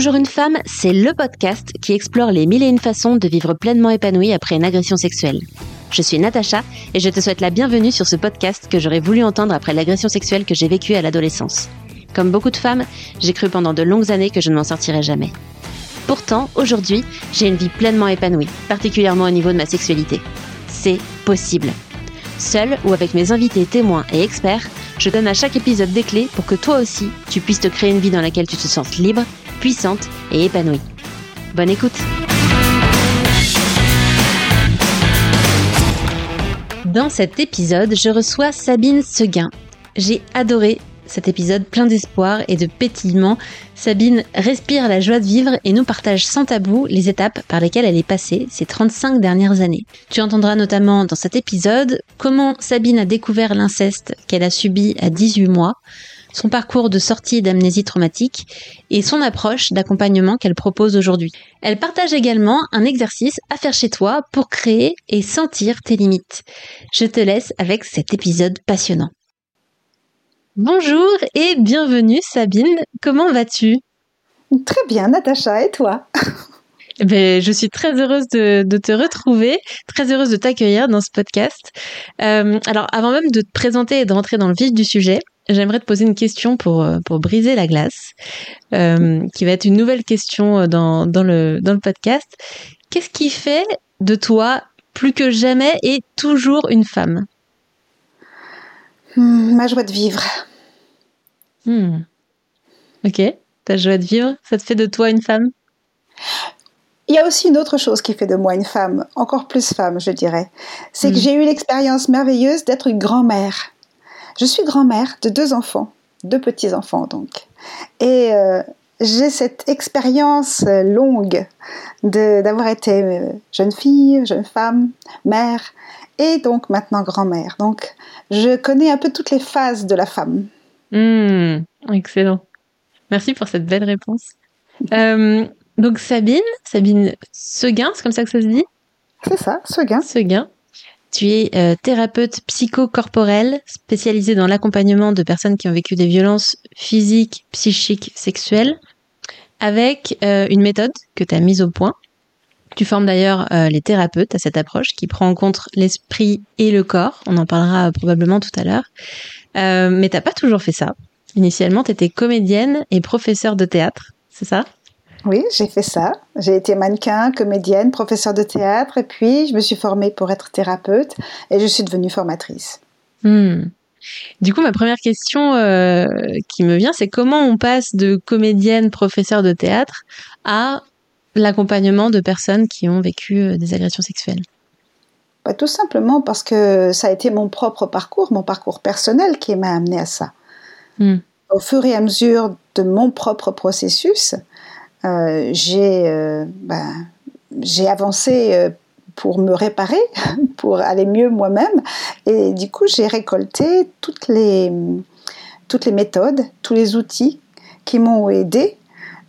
Toujours une femme, c'est le podcast qui explore les mille et une façons de vivre pleinement épanouie après une agression sexuelle. Je suis Natacha et je te souhaite la bienvenue sur ce podcast que j'aurais voulu entendre après l'agression sexuelle que j'ai vécue à l'adolescence. Comme beaucoup de femmes, j'ai cru pendant de longues années que je ne m'en sortirais jamais. Pourtant, aujourd'hui, j'ai une vie pleinement épanouie, particulièrement au niveau de ma sexualité. C'est possible. Seule ou avec mes invités témoins et experts, je donne à chaque épisode des clés pour que toi aussi, tu puisses te créer une vie dans laquelle tu te sens libre, puissante et épanouie. Bonne écoute Dans cet épisode, je reçois Sabine Seguin. J'ai adoré cet épisode plein d'espoir et de pétillement. Sabine respire la joie de vivre et nous partage sans tabou les étapes par lesquelles elle est passée ces 35 dernières années. Tu entendras notamment dans cet épisode comment Sabine a découvert l'inceste qu'elle a subi à 18 mois, son parcours de sortie d'amnésie traumatique et son approche d'accompagnement qu'elle propose aujourd'hui. Elle partage également un exercice à faire chez toi pour créer et sentir tes limites. Je te laisse avec cet épisode passionnant. Bonjour et bienvenue Sabine, comment vas-tu? Très bien Natacha, et toi? Ben, je suis très heureuse de, te retrouver, très heureuse de t'accueillir dans ce podcast. Euh, alors, avant même de te présenter et de rentrer dans le vif du sujet, j'aimerais te poser une question pour, euh, pour briser la glace, euh, qui va être une nouvelle question dans, dans, le, dans le podcast. Qu'est-ce qui fait de toi, plus que jamais et toujours une femme? Hmm, Ma joie de vivre. Hmm. Ok, ta joie de vivre, ça te fait de toi une femme? Il y a aussi une autre chose qui fait de moi une femme, encore plus femme, je dirais. C'est que hmm. j'ai eu l'expérience merveilleuse d'être une grand-mère. Je suis grand-mère de deux enfants, deux petits-enfants donc. Et euh, j'ai cette expérience longue d'avoir été euh, jeune fille, jeune femme, mère, et donc maintenant grand-mère. Donc je connais un peu toutes les phases de la femme. Mmh, excellent. Merci pour cette belle réponse. Euh, donc Sabine, Sabine Seguin, c'est comme ça que ça se dit? C'est ça, Seguin. Seguin. Tu es euh, thérapeute psychocorporelle spécialisée dans l'accompagnement de personnes qui ont vécu des violences physiques, psychiques, sexuelles, avec euh, une méthode que tu mise au point. Tu formes d'ailleurs les thérapeutes à cette approche qui prend en compte l'esprit et le corps. On en parlera probablement tout à l'heure. Euh, mais t'as pas toujours fait ça. Initialement, tu étais comédienne et professeure de théâtre, c'est ça? Oui, j'ai fait ça. J'ai été mannequin, comédienne, professeure de théâtre, et puis je me suis formée pour être thérapeute, et je suis devenue formatrice. Hmm. Du coup, ma première question euh, qui me vient, c'est comment on passe de comédienne, professeure de théâtre à l'accompagnement de personnes qui ont vécu euh, des agressions sexuelles? Bah, tout simplement parce que ça a été mon propre parcours, mon parcours personnel qui m'a amené à ça. Hmm. Au fur et à mesure de mon propre processus, euh, euh, bah, j'ai avancé euh, pour me réparer, pour aller mieux moi-même. Et du coup, j'ai récolté toutes les, toutes les méthodes, tous les outils qui m'ont aidé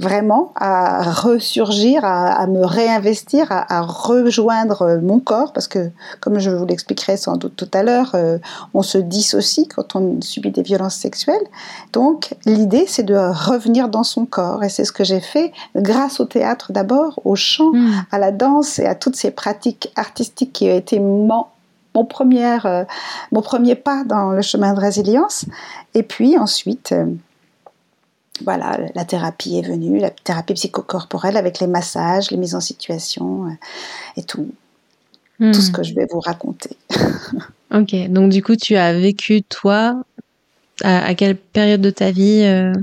vraiment à ressurgir, à, me réinvestir, à, rejoindre mon corps, parce que comme je vous l'expliquerai sans doute tout à l'heure, euh, on se dissocie quand on subit des violences sexuelles. Donc l'idée, c'est de revenir dans son corps, et c'est ce que j'ai fait grâce au théâtre d'abord, au chant, hmm. à la danse et à toutes ces pratiques artistiques qui ont été mon, mon, euh, mon premier pas dans le chemin de résilience. Et puis ensuite, euh, voilà, la thérapie est venue, la thérapie psychocorporelle avec les massages, les mises en situation euh, et tout. Tout ce hmm. que je vais vous raconter. ok, donc du coup, tu as vécu, toi, à, quelle période de ta vie euh?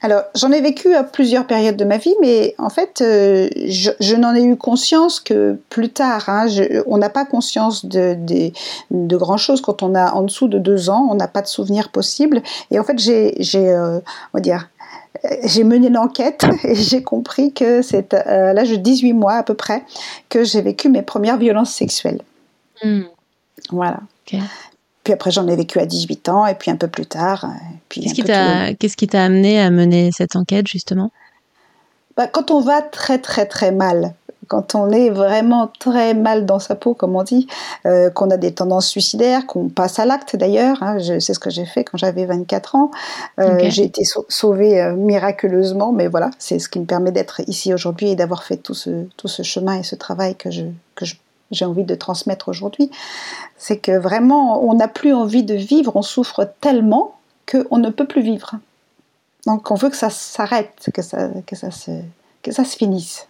Alors, j'en ai vécu à plusieurs périodes de ma vie, mais en fait, euh, je, n'en ai eu conscience que plus tard. Hein. on n'a pas conscience de, de, de grand-chose quand on a en dessous de deux ans, on n'a pas de souvenirs possibles. Et en fait, j'ai, on va dire, j'ai mené l'enquête et j'ai compris que c'est à l'âge de 18 mois à peu près que j'ai vécu mes premières violences sexuelles. Hmm. Voilà. Puis après, j'en ai vécu à 18 ans et puis un peu plus tard. Qu'est-ce qui t'a amené à mener cette enquête justement? Bah, Quand on va très très très mal, quand on est vraiment très mal dans sa peau, comme on dit, euh, qu'on a des tendances suicidaires, qu'on passe à l'acte d'ailleurs. Hein, c'est ce que j'ai fait quand j'avais 24 ans. Euh, j'ai été sauvée euh, miraculeusement, mais voilà, c'est ce qui me permet d'être ici aujourd'hui et d'avoir fait tout ce, tout ce chemin et ce travail que je, que j'ai envie de transmettre aujourd'hui. C'est que vraiment, on n'a plus envie de vivre, on souffre tellement qu'on ne peut plus vivre. Donc on veut que ça s'arrête, que ça, que, ça se, que ça se finisse.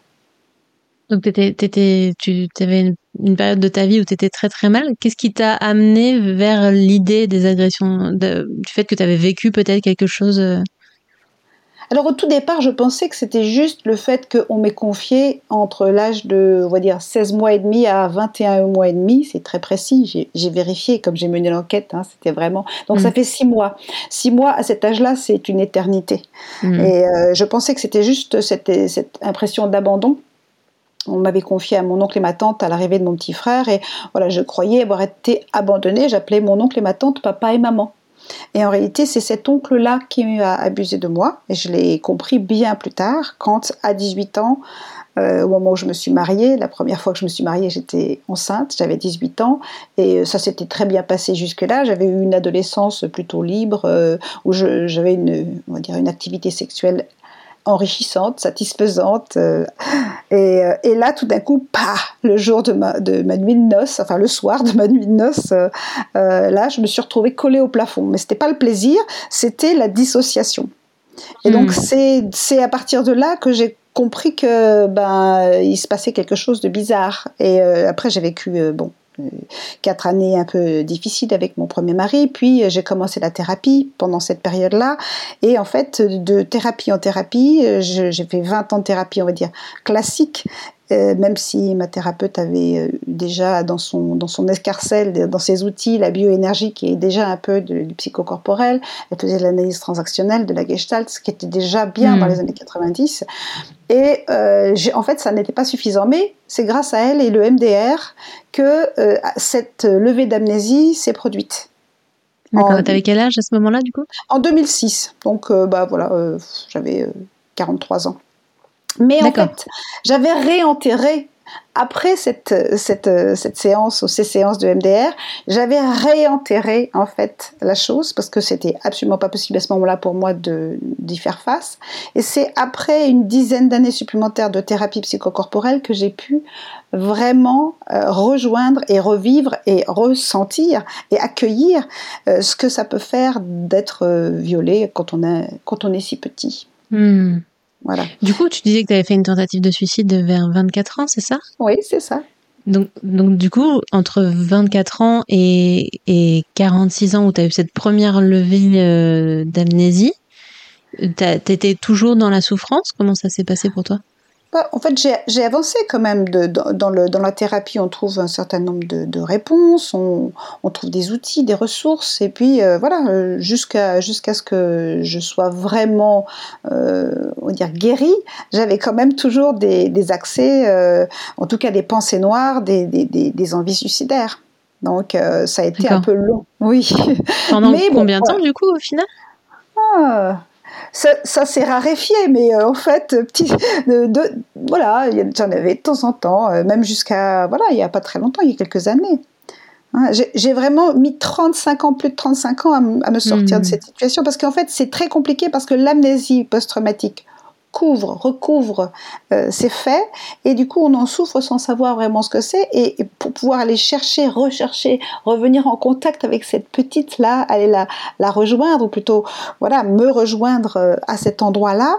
Donc étais, tu avais une, période de ta vie où tu étais très très mal. Qu'est-ce qui t'a amené vers l'idée des agressions, du fait que tu avais vécu peut-être quelque chose euh, alors au tout départ, je pensais que c'était juste le fait qu'on m'ait confié entre l'âge de, on va dire, 16 mois et demi à 21 mois et demi, c'est très précis, j'ai vérifié comme j'ai mené l'enquête, hein, c'était vraiment... Donc ça mm. fait 6 mois. 6 mois à cet âge-là, c'est une éternité. Mm. Et euh, je pensais que c'était juste cette, cette impression d'abandon on m'avait confié à mon oncle et ma tante à l'arrivée de mon petit frère et voilà, je croyais avoir été abandonnée. J'appelais mon oncle et ma tante papa et maman. Et en réalité, c'est cet oncle-là qui m'a abusé de moi. Et je l'ai compris bien plus tard, quand à 18 ans, euh, au moment où je me suis mariée, la première fois que je me suis mariée, j'étais enceinte, j'avais 18 ans, et euh, ça s'était très bien passé jusque-là. J'avais eu une adolescence plutôt libre, euh, où j'avais une, une activité sexuelle enrichissante, satisfaisante. Euh, euh, et, là, tout d'un coup, pas le jour de ma, de ma nuit de noces, enfin le soir de ma nuit de noces, euh, là, je me suis retrouvée collée au plafond. Mais c'était pas le plaisir, c'était la dissociation. Et donc, hmm. c'est à partir de là que j'ai compris que ben il se passait quelque chose de bizarre. Et après, j'ai vécu bon quatre années un peu difficiles avec mon premier mari, puis j'ai commencé la thérapie pendant cette période-là, et en fait, de thérapie en thérapie, j'ai fait 20 ans de thérapie, on va dire, classique, euh, même si ma thérapeute avait euh, déjà dans son, dans son escarcelle, dans ses outils, la bioénergie qui est déjà un peu du psychocorporel, elle faisait de l'analyse transactionnelle, de la gestalt, ce qui était déjà bien dans hmm. les années 90. Et euh, en fait, ça n'était pas suffisant. Mais c'est grâce à elle et le MDR que cette levée d'amnésie s'est produite. D'accord, t'avais quel âge à ce moment-là, du coup? En 2006. Donc, bah voilà, j'avais 43 ans. Mais en fait, j'avais réenterré après cette, cette, cette, séance ou ces séances de MDR, j'avais réenterré en fait la chose parce que c'était absolument pas possible à ce moment-là pour moi d'y faire face. Et c'est après une dizaine d'années supplémentaires de thérapie psychocorporelle que j'ai pu vraiment euh, rejoindre et revivre et ressentir et accueillir euh, ce que ça peut faire d'être euh, violé quand on, a, quand on est si petit. Du coup, tu disais que tu avais fait une tentative de suicide vers 24 ans, c'est ça? Oui, c'est ça. Donc, donc, du coup, entre 24 ans et, et 46 ans où tu as eu cette première levée euh, d'amnésie, t'étais toujours dans la souffrance? Comment ça s'est passé pour toi? Bah, en fait, j'ai avancé quand même. De, dans, le, dans, la thérapie, on trouve un certain nombre de, réponses, on, on, trouve des outils, des ressources, et puis euh, voilà, euh, jusqu'à jusqu'à ce que je sois vraiment, euh, on va dire, guérie, j'avais quand même toujours des, des accès, euh, en tout cas des pensées noires, des, des, des envies suicidaires. Donc ça a été un peu long, oui. Pendant combien de temps du coup au final? Ah, ça, s'est raréfié, mais euh, en fait, petit, de, voilà, j'en avais de temps en temps, euh, même jusqu'à, voilà, il n'y a pas très longtemps, il y a quelques années. Hein, j'ai vraiment mis 35 ans, plus de 35 ans à, me sortir de hmm. cette situation parce qu'en fait, c'est très compliqué parce que l'amnésie post-traumatique, couvre, recouvre euh, faits, et du coup on en souffre sans savoir vraiment ce que c'est, et, pour pouvoir aller chercher, rechercher, revenir en contact avec cette petite-là, aller la, la rejoindre, ou plutôt voilà, me rejoindre euh, à cet endroit-là,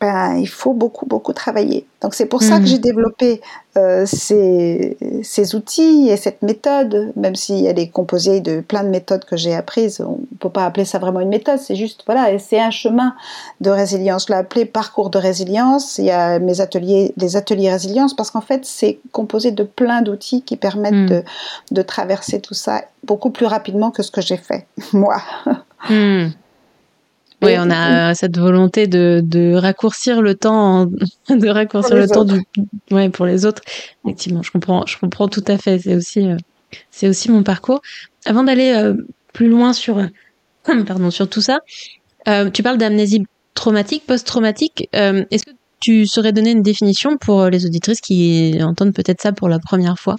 ben, il faut beaucoup, beaucoup travailler. Donc c'est pour ça que hmm. j'ai développé euh, ces, ces, outils et cette méthode, même si elle est composée de plein de méthodes que j'ai apprises. On ne peut pas appeler ça vraiment une méthode, c'est juste, voilà, c'est un chemin de résilience. Je l'ai appelé parcours de résilience. Il y a mes ateliers, les ateliers résilience, parce qu'en fait, c'est composé de plein d'outils qui permettent hmm. de, de, traverser tout ça beaucoup plus rapidement que ce que j'ai fait, moi. Hmm. Oui, on a cette volonté de, de raccourcir le temps, de raccourcir le temps du, ouais, pour les autres. Effectivement, je comprends, je comprends tout à fait. C'est aussi, euh, c'est aussi mon parcours. Avant d'aller euh, plus loin sur, pardon, sur tout ça, euh, tu parles d'amnésie traumatique, post-traumatique. Est-ce que tu saurais donner une définition pour les auditrices qui entendent peut-être ça pour la première fois?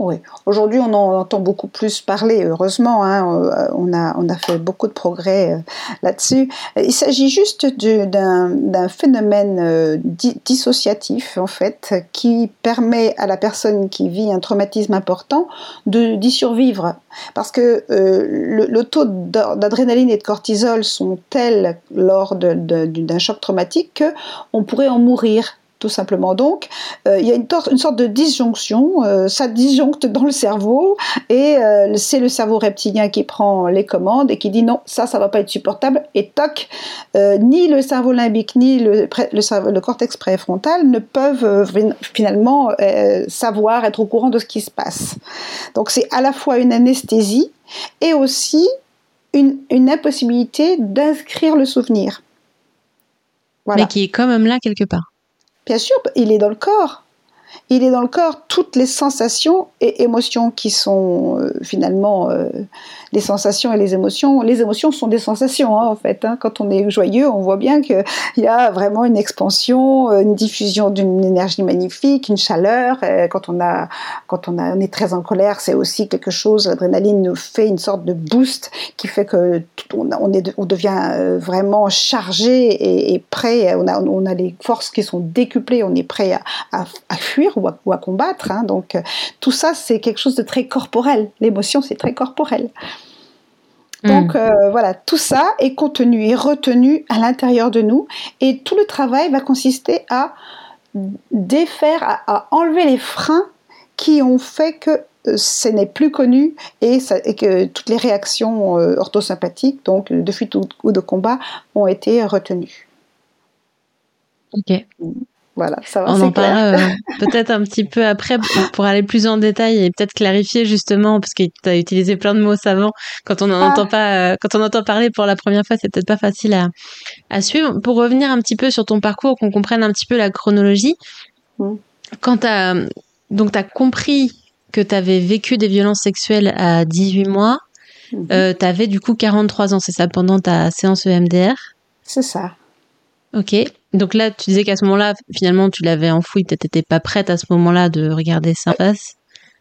Oui, aujourd'hui on en entend beaucoup plus parler, heureusement, hein. euh, on, a, on a fait beaucoup de progrès euh, là-dessus. Il s'agit juste d'un phénomène euh, dissociatif, en fait, qui permet à la personne qui vit un traumatisme important d'y survivre. Parce que le, taux d'adrénaline et de cortisol sont tels lors d'un choc traumatique qu'on pourrait en mourir tout simplement. Donc, euh, il y a une, sorte de disjonction, euh, ça disjoncte dans le cerveau, et euh, c'est le cerveau reptilien qui prend les commandes et qui dit non, ça, ça va pas être supportable, et toc, ni le cerveau limbique, ni le, le, cortex préfrontal ne peuvent finalement savoir, être au courant de ce qui se passe. Donc, c'est à la fois une anesthésie et aussi une, impossibilité d'inscrire le souvenir. Mais qui est quand même là quelque part. Bien sûr, il est dans le corps. Il est dans le corps toutes les sensations et émotions qui sont euh, finalement euh, les sensations et les émotions. Les émotions sont des sensations, hein, en fait. Hein. Quand on est joyeux, on voit bien qu'il y a vraiment une expansion, euh, une diffusion d'une énergie magnifique, une chaleur. quand on, a, quand on, a, on est très en colère, c'est aussi quelque chose, l'adrénaline nous fait une sorte de boost qui fait que on, est, on devient vraiment chargé et, prêt. On a, on a les forces qui sont décuplées, on est prêt à, à, fuir ou à, ou à combattre. Hein. Donc tout ça, c'est quelque chose de très corporel. L'émotion, c'est très corporel. Donc hmm. euh, voilà, tout ça est contenu et retenu à l'intérieur de nous et tout le travail va consister à défaire, à, enlever les freins qui ont fait que euh, ce n'est plus connu et, que toutes les réactions euh, orthosympathiques, donc de fuite ou, de combat, ont été retenues. Ok. Voilà, ça va. On en parlera euh, peut-être un petit peu après pour, aller plus en détail et peut-être clarifier justement parce que tu as utilisé plein de mots savants quand on entend ah. pas euh, quand on entend parler pour la première fois, c'est peut-être pas facile à, à suivre. Pour revenir un petit peu sur ton parcours, qu'on comprenne un petit peu la chronologie. Mm. Quand tu as donc tu as compris que tu avais vécu des violences sexuelles à 18 mois, mm-hmm. euh, tu avais du coup 43 ans, c'est ça pendant ta séance EMDR C'est ça. Ok. Donc là, tu disais qu'à ce moment-là, finalement, tu l'avais enfoui, tu n'étais pas prête à ce moment-là de regarder ça en face.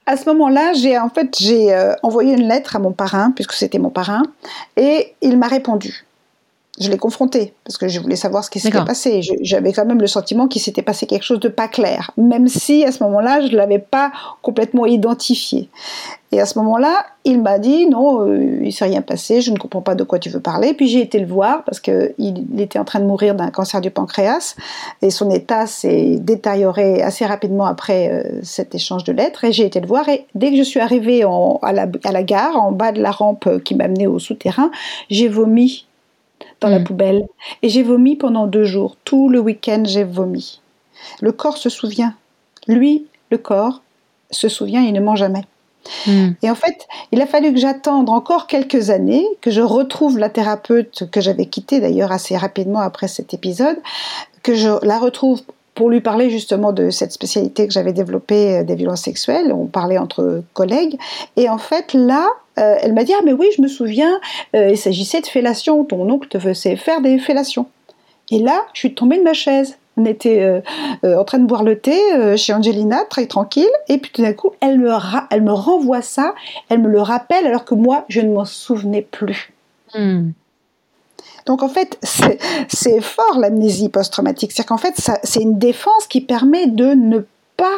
À ce moment-là, j'ai en fait j'ai euh, envoyé une lettre à mon parrain puisque c'était mon parrain et il m'a répondu. Je l'ai confronté parce que je voulais savoir ce qui s'était passé. J'avais quand même le sentiment qu'il s'était passé quelque chose de pas clair, même si à ce moment-là, je ne l'avais pas complètement identifié. Et à ce moment-là, il m'a dit non, euh, il s'est rien passé, je ne comprends pas de quoi tu veux parler. Puis j'ai été le voir parce qu'il était en train de mourir d'un cancer du pancréas et son état s'est détérioré assez rapidement après euh, cet échange de lettres. Et j'ai été le voir et dès que je suis arrivée à, la, à, la, gare, en bas de la rampe qui m'amenait au souterrain, j'ai vomi dans la mm. poubelle et j'ai vomi pendant deux jours. Tout le week-end, j'ai vomi. Le corps se souvient. Lui, le corps, se souvient, il ne ment jamais. Hmm. Et en fait, il a fallu que j'attende encore quelques années, que je retrouve la thérapeute que j'avais quittée d'ailleurs assez rapidement après cet épisode, que je la retrouve pour lui parler justement de cette spécialité que j'avais développée euh, des violences sexuelles. On parlait entre collègues. Et en fait, là, euh, elle m'a dit Ah, mais oui, je me souviens, euh, il s'agissait de fellation. Ton oncle te faisait faire des fellations. Et là, je suis tombée de ma chaise. On était euh, en train de boire le thé chez Angelina, très tranquille, et puis tout d'un coup, elle me, elle me renvoie ça, elle me le rappelle, alors que moi, je ne m'en souvenais plus. Hmm. Donc en fait, c'est fort l'amnésie post-traumatique. C'est-à-dire qu'en fait, c'est une défense qui permet de ne pas,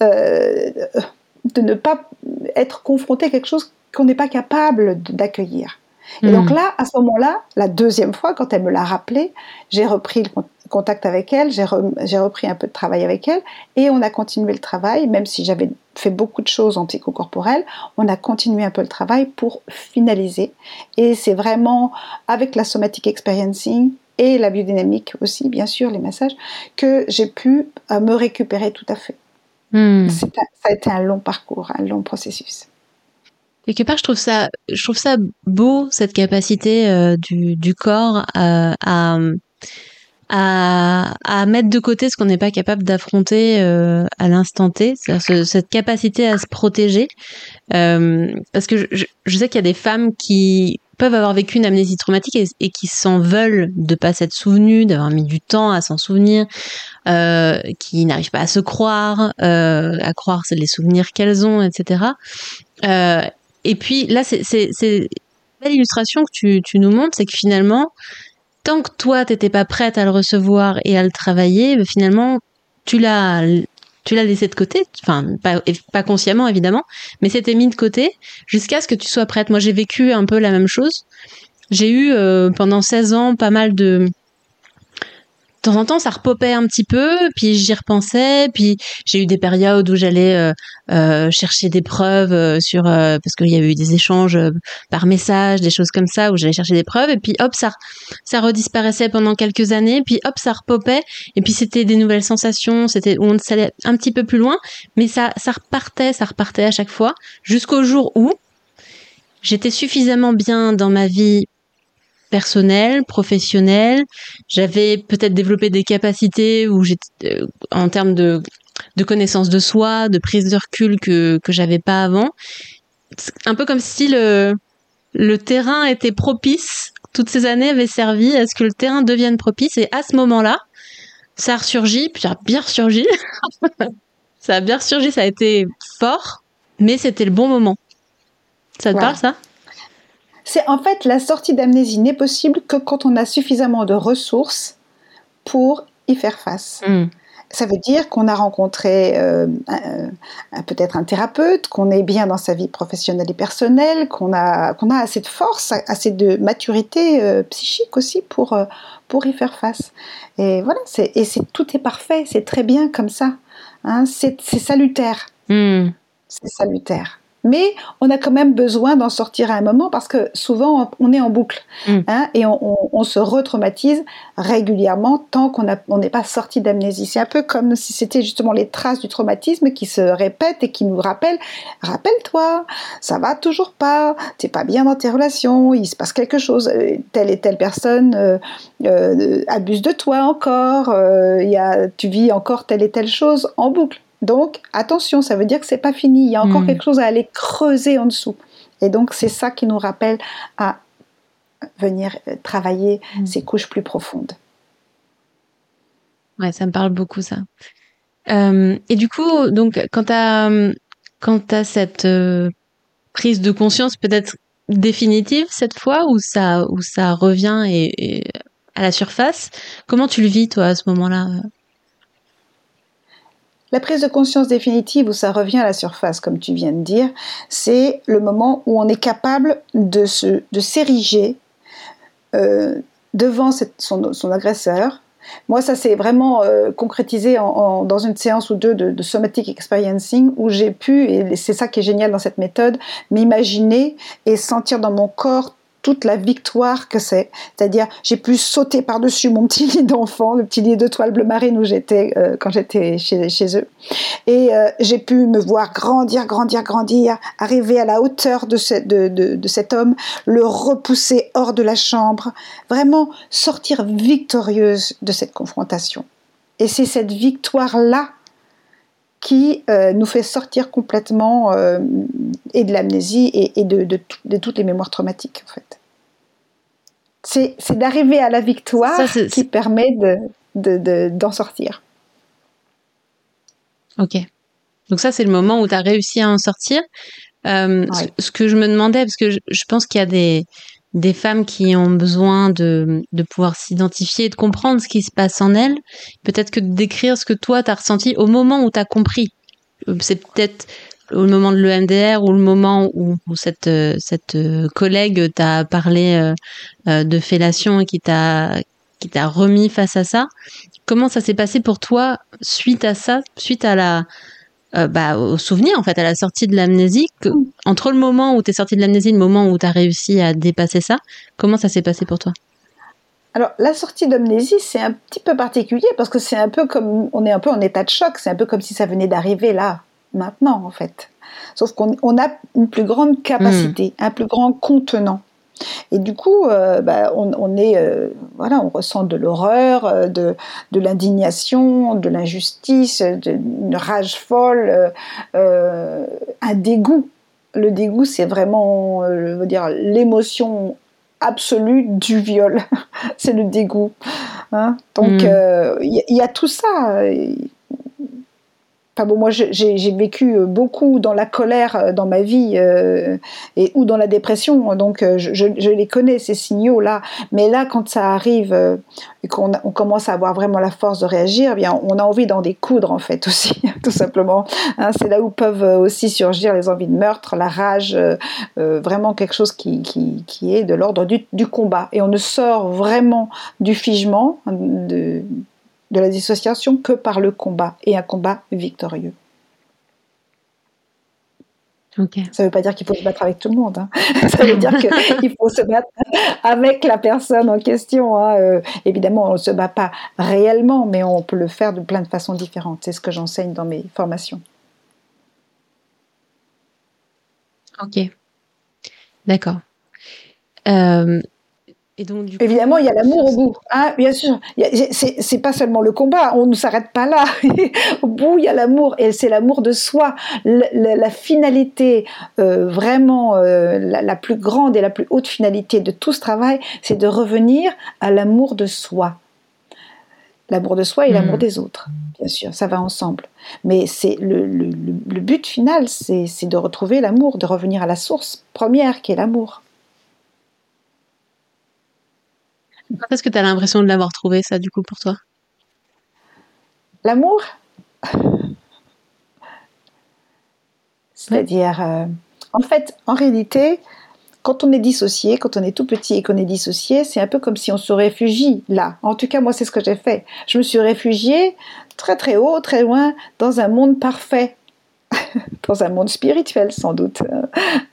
de ne pas être confronté à quelque chose qu'on n'est pas capable d'accueillir. Et donc hmm. là, à ce moment-là, la deuxième fois, quand elle me l'a rappelé, j'ai repris le contact avec elle, j'ai repris un peu de travail avec elle, et on a continué le travail, même si j'avais fait beaucoup de choses en psychocorporel, on a continué un peu le travail pour finaliser. Et c'est vraiment avec la somatic experiencing et la biodynamique aussi, bien sûr, les massages, que j'ai pu euh, me récupérer tout à fait. Hmm. Ça a été un long parcours, un long processus quelque part je trouve ça je trouve ça beau cette capacité euh, du, du corps à, à, à mettre de côté ce qu'on n'est pas capable d'affronter euh, à l'instant T, c'est-à-dire cette capacité à se protéger. Euh, parce que je, je sais qu'il y a des femmes qui peuvent avoir vécu une amnésie traumatique et, qui s'en veulent de pas s'être souvenus, d'avoir mis du temps à s'en souvenir, euh, qui n'arrivent pas à se croire, euh, à croire les souvenirs qu'elles ont, etc. Euh, et puis là, c'est belle illustration que tu, nous montres, c'est que finalement, tant que toi, t'étais pas prête à le recevoir et à le travailler, ben, finalement, tu l'as tu l'as laissé de côté, enfin pas, consciemment évidemment, mais c'était mis de côté jusqu'à ce que tu sois prête. Moi j'ai vécu un peu la même chose. J'ai eu euh, pendant 16 ans pas mal de temps en temps, ça repopait un petit peu, puis j'y repensais, puis j'ai eu des périodes où j'allais euh, euh, chercher des preuves euh, sur parce qu'il y avait eu des échanges par message, des choses comme ça où j'allais chercher des preuves, et puis hop ça ça redisparaissait pendant quelques années, puis hop ça repopait, et puis c'était des nouvelles sensations, c'était on allait un petit peu plus loin, mais ça ça repartait, ça repartait à chaque fois jusqu'au jour où j'étais suffisamment bien dans ma vie personnel, professionnel. J'avais peut-être développé des capacités où j'étais euh, en termes de de connaissance de soi, de prise de recul que que j'avais pas avant. Un peu comme si le le terrain était propice. Toutes ces années avaient servi à ce que le terrain devienne propice et à ce moment-là, ça a ressurgi, puis ça a bien ressurgi. ça a bien ressurgi, ça a été fort, mais c'était le bon moment. Ça te parle ça? C'est en fait la sortie d'amnésie n'est possible que quand on a suffisamment de ressources pour y faire face. Hmm. Ça veut dire qu'on a rencontré euh, peut-être un thérapeute, qu'on est bien dans sa vie professionnelle et personnelle, qu'on a, qu'on a assez de force, assez de maturité euh, psychique aussi pour, euh, pour y faire face. Et voilà, et c'est, tout est parfait, c'est très bien comme ça. Hein, c'est, salutaire. Hmm. C'est salutaire mais on a quand même besoin d'en sortir à un moment parce que souvent on est en boucle mm. hein, et on, se retraumatise régulièrement tant qu'on n'est pas sorti d'amnésie. C'est un peu comme si c'était justement les traces du traumatisme qui se répètent et qui nous rappellent rappelle-toi, ça va toujours pas, t'es pas bien dans tes relations, il se passe quelque chose, euh, telle et telle personne euh, euh, abuse de toi encore, y a, tu vis encore telle et telle chose en boucle. Donc attention, ça veut dire que c'est pas fini. Il y a encore hmm. quelque chose à aller creuser en dessous. Et donc c'est ça qui nous rappelle à venir euh, travailler hmm. ces couches plus profondes. Ouais, ça me parle beaucoup ça. Euh, et du coup, donc quand tu as quand as cette euh, prise de conscience peut-être définitive cette fois où ça où ça revient et à la surface, comment tu le vis toi à ce moment-là? La prise de conscience définitive où ça revient à la surface, comme tu viens de dire, c'est le moment où on est capable de, se, de s'ériger euh, devant son, agresseur. Moi, ça s'est vraiment euh, concrétisé dans une séance ou deux de, de somatic experiencing où j'ai pu, et c'est ça qui est génial dans cette méthode, m'imaginer et sentir dans mon corps toute la victoire que c'est. C'est-à-dire, j'ai pu sauter par-dessus mon petit lit d'enfant, le petit lit de toile bleu marine où j'étais euh, quand j'étais chez, chez, eux. Et euh, j'ai pu me voir grandir, grandir, grandir, arriver à la hauteur de, ce, de, de, de, cet homme, le repousser hors de la chambre, vraiment sortir victorieuse de cette confrontation. Et c'est cette victoire-là qui euh, nous fait sortir complètement et de l'amnésie et, et de, de, de, toutes les mémoires traumatiques en fait c'est d'arriver à la victoire qui permet d'en de, d'en sortir. Ok. Donc ça, c'est le moment où tu as réussi à en sortir. Euh, ce, que je me demandais, parce que je, pense qu'il y a des, des femmes qui ont besoin de, de pouvoir s'identifier, de comprendre ce qui se passe en elles, peut-être que de décrire ce que toi, tu as ressenti au moment où tu as compris. Euh, c'est peut-être au moment de l'EMDR ou le moment où, cette, euh, cette euh, collègue t'a parlé de fellation et qui t'a qui t'a remis face à ça. Comment ça s'est passé pour toi suite à ça, suite à la bah, au souvenir en fait, à la sortie de l'amnésie, entre le moment où tu es sorti de l'amnésie et le moment où tu as réussi à dépasser ça, comment ça s'est passé pour toi? Alors, la sortie d'amnésie, c'est un petit peu particulier parce que c'est un peu comme, on est un peu en état de choc, c'est un peu comme si ça venait d'arriver là maintenant, en fait. Sauf qu'on a une plus grande capacité, hmm. un plus grand contenant. Et du coup, euh, bah, on, est, euh, voilà, on ressent de l'horreur, euh, de, de l'indignation, de l'injustice, une rage folle, un dégoût. Le dégoût, c'est vraiment, je veux dire, l'émotion absolu du viol. c'est le dégoût. Hein. Donc, mm. il y, a tout ça bon, moi, j'ai vécu euh, beaucoup dans la colère euh, dans ma vie euh, et ou dans la dépression, donc je, les connais ces signaux-là. Mais là, quand ça arrive et qu'on on commence à avoir vraiment la force de réagir, eh bien, on a envie d'en découdre en fait aussi, tout simplement. Hein, c'est là où peuvent aussi surgir les envies de meurtre, la rage, vraiment quelque chose qui, qui, est de l'ordre du, du, combat. Et on ne sort vraiment du figement de de la dissociation que par le combat et un combat victorieux. Ça ne veut pas dire qu'il faut se battre avec tout le monde. Hein. Ça veut dire qu'il faut se battre avec la personne en question. Hein. Euh, évidemment, on ne se bat pas réellement, mais on peut le faire de plein de façons différentes. C'est ce que j'enseigne dans mes formations. Ok. D'accord. Euh, Évidemment, il y a l'amour au bout. Hein, bien sûr, c'est pas seulement le combat, on ne s'arrête pas là. au bout, il y a l'amour, et c'est l'amour de soi. la, finalité, euh, vraiment, euh, la, plus grande et la plus haute finalité de tout ce travail, c'est de revenir à l'amour de soi. L'amour de soi et l'amour hmm. des autres, bien sûr, ça va ensemble. Mais c'est le, le but final, c'est de retrouver l'amour, de revenir à la source première qui est l'amour. Est-ce que tu as l'impression de l'avoir trouvé, ça, du coup, pour toi? L'amour? C'est-à-dire, euh, en fait, en réalité, quand on est dissocié, quand on est tout petit et qu'on est dissocié, c'est un peu comme si on se réfugie là. En tout cas, moi, c'est ce que j'ai fait. Je me suis réfugiée très très haut, très loin, dans un monde parfait, dans un monde spirituel sans doute,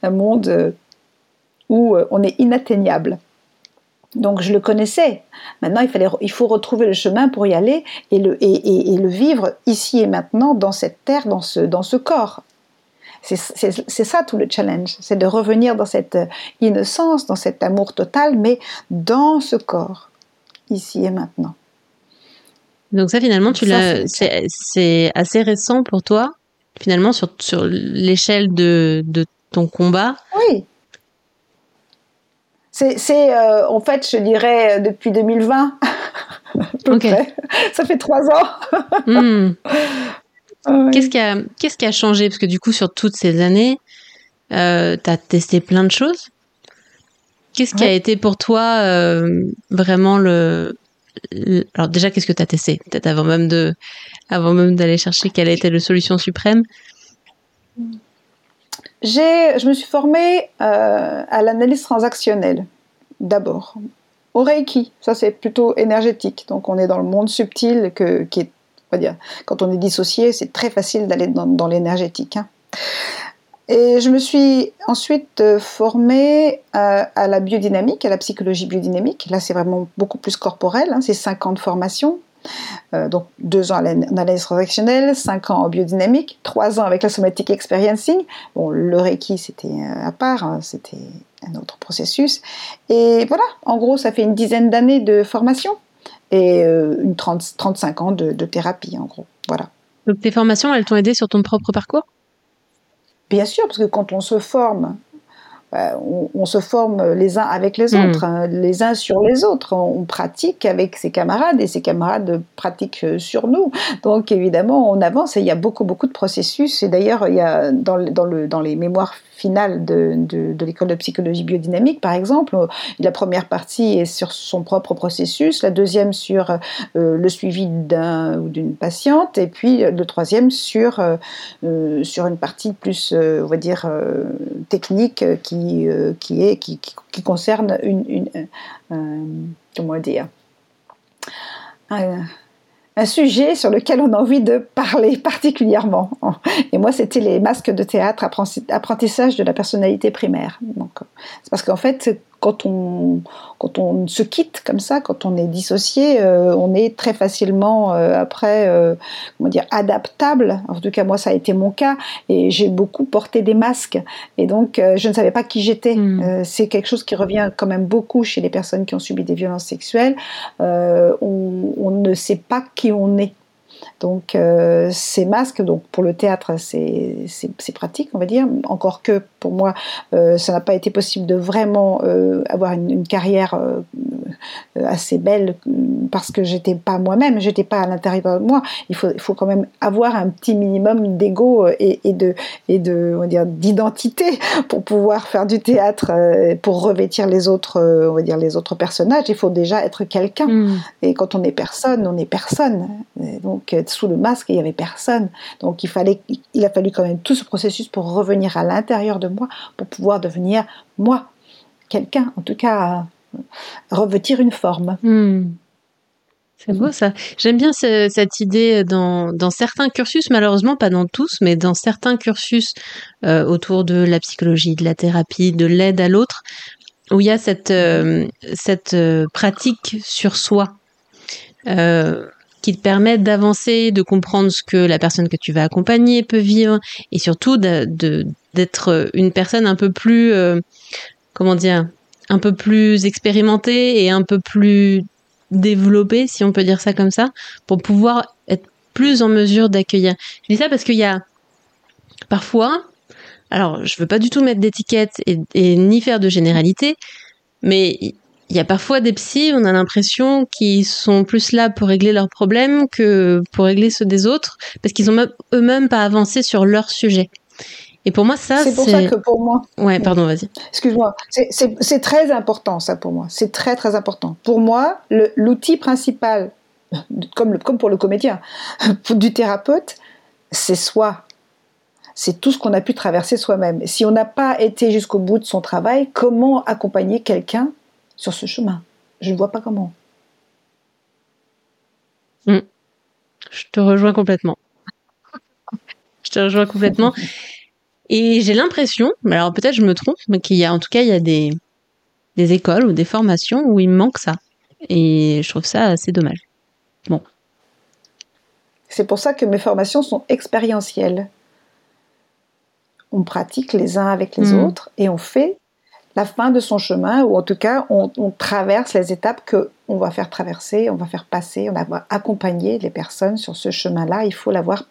un monde où euh, on est inatteignable. Donc je le connaissais. Maintenant, il, fallait, il faut retrouver le chemin pour y aller et le, et, le vivre ici et maintenant dans cette terre, dans ce, dans ce corps. C'est ça tout le challenge, c'est de revenir dans cette innocence, dans cet amour total, mais dans ce corps, ici et maintenant. Donc ça, finalement, tu c'est assez récent pour toi, finalement, sur, sur l'échelle de, de ton combat. Oui. C'est, euh, en fait, je dirais, depuis 2020. ok. Ça fait trois ans. Hmm. Qu'est-ce, qui a, qu'est-ce qui a changé? Parce que du coup, sur toutes ces années, euh, tu as testé plein de choses. Qu'est-ce qui a été pour toi euh, vraiment le, Alors déjà, qu'est-ce que tu as testé? Peut-être avant même, de, avant même d'aller chercher quelle était la solution suprême je me suis formée euh, à l'analyse transactionnelle, d'abord. Au Reiki, ça c'est plutôt énergétique, donc on est dans le monde subtil que, on va dire, quand on est dissocié, c'est très facile d'aller dans, l'énergétique. Hein. Et je me suis ensuite euh, formée euh, à la biodynamique, à la psychologie biodynamique. Là, c'est vraiment beaucoup plus corporel. Hein. C'est cinq ans de formation. Euh, donc deux ans en analyse transactionnelle, cinq ans en biodynamique, trois ans avec la somatic experiencing. Bon, le Reiki, c'était euh, à part, hein, c'était un autre processus. Et voilà, en gros, ça fait une dizaine d'années de formation et euh, une 30, 35 ans de, de, thérapie, en gros. Voilà. Donc tes formations, elles t'ont aidé sur ton propre parcours? Bien sûr, parce que quand on se forme euh, on, se forme les uns avec les hmm. autres, hein, les uns sur les autres. On, pratique avec ses camarades et ses camarades pratiquent euh, sur nous. Donc évidemment, on avance et il y a beaucoup, beaucoup de processus. Et d'ailleurs, il y a dans, le, dans les mémoires finale de, de, l'école de psychologie biodynamique, par exemple. La première partie est sur son propre processus, la deuxième sur euh, le suivi d'un ou d'une patiente, et puis le troisième sur, euh, sur une partie plus, euh, on va dire, technique qui, qui, est, qui, concerne une, dire, un sujet sur lequel on a envie de parler particulièrement. Et moi, c'était les masques de théâtre, apprentissage de la personnalité primaire. Donc, c'est parce qu'en fait, quand on, quand on se quitte comme ça, quand on est dissocié, euh, on est très facilement euh, après, euh, comment dire, adaptable. En tout cas, moi, ça a été mon cas, et j'ai beaucoup porté des masques, et donc je ne savais pas qui j'étais. Hmm. c'est quelque chose qui revient quand même beaucoup chez les personnes qui ont subi des violences sexuelles. On, on, ne sait pas qui on est. Donc euh, ces masques, donc pour le théâtre, c'est pratique, on va dire. Encore que pour moi, euh, ça n'a pas été possible de vraiment euh, avoir une, carrière assez belle parce que j'étais pas moi-même, j'étais pas à l'intérieur de moi. Il faut, il faut quand même avoir un petit minimum d'ego et, et, de et de on dire d'identité pour pouvoir faire du théâtre, pour revêtir les autres, on va dire les autres personnages. Il faut déjà être quelqu'un. Mm. Et quand on est personne, on est personne. donc sous le masque, il n'y avait personne. Donc il, fallait, il a fallu quand même tout ce processus pour revenir à l'intérieur de moi, pour pouvoir devenir moi, quelqu'un, en tout cas, revêtir une forme. Hmm. C'est beau ça. J'aime bien cette idée dans, certains cursus, malheureusement pas dans tous, mais dans certains cursus euh, autour de la psychologie, de la thérapie, de l'aide à l'autre, où il y a cette, euh, cette euh, pratique sur soi qui te permettent d'avancer, de comprendre ce que la personne que tu vas accompagner peut vivre, et surtout d'être une personne un peu plus, comment dire, un peu plus expérimentée et un peu plus développée, si on peut dire ça comme ça, pour pouvoir être plus en mesure d'accueillir. Je dis ça parce qu'il y a parfois, alors je veux pas du tout mettre d'étiquette et, et, ni faire de généralité, mais il y a parfois des psys, on a l'impression qu'ils sont plus là pour régler leurs problèmes que pour régler ceux des autres, parce qu'ils ont eux-mêmes pas avancé sur leur sujet. Et pour moi, ça, c'est pour ça que pour moi. Ouais, pardon, vas-y. Excuse-moi. C'est très important, ça, pour moi. C'est très, très important. Pour moi, l'outil principal, comme, comme pour le comédien, du thérapeute, c'est soi. C'est tout ce qu'on a pu traverser soi-même. Si on n'a pas été jusqu'au bout de son travail, comment accompagner quelqu'un sur ce chemin? Je ne vois pas comment. Hmm. Je te rejoins complètement. je te rejoins complètement. Et j'ai l'impression, alors peut-être je me trompe, mais qu'il y a en tout cas il y a des, des écoles ou des formations où il manque ça. Et je trouve ça assez dommage. Bon. C'est pour ça que mes formations sont expérientielles. On pratique les uns avec les hmm. autres et on fait la fin de son chemin, ou en tout cas, on, traverse les étapes que on va faire traverser, on va faire passer, on va accompagner les personnes sur ce chemin-là. Il faut l'avoir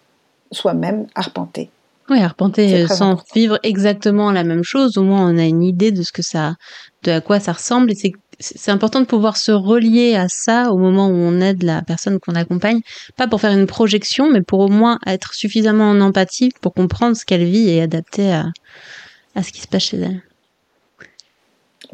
soi-même arpenté. Oui, arpenter sans vivre exactement la même chose. Au moins, on a une idée de ce que ça, de à quoi ça ressemble. Et c'est important de pouvoir se relier à ça au moment où on aide la personne qu'on accompagne. Pas pour faire une projection, mais pour au moins être suffisamment en empathie pour comprendre ce qu'elle vit et adapter à, à ce qui se passe chez elle.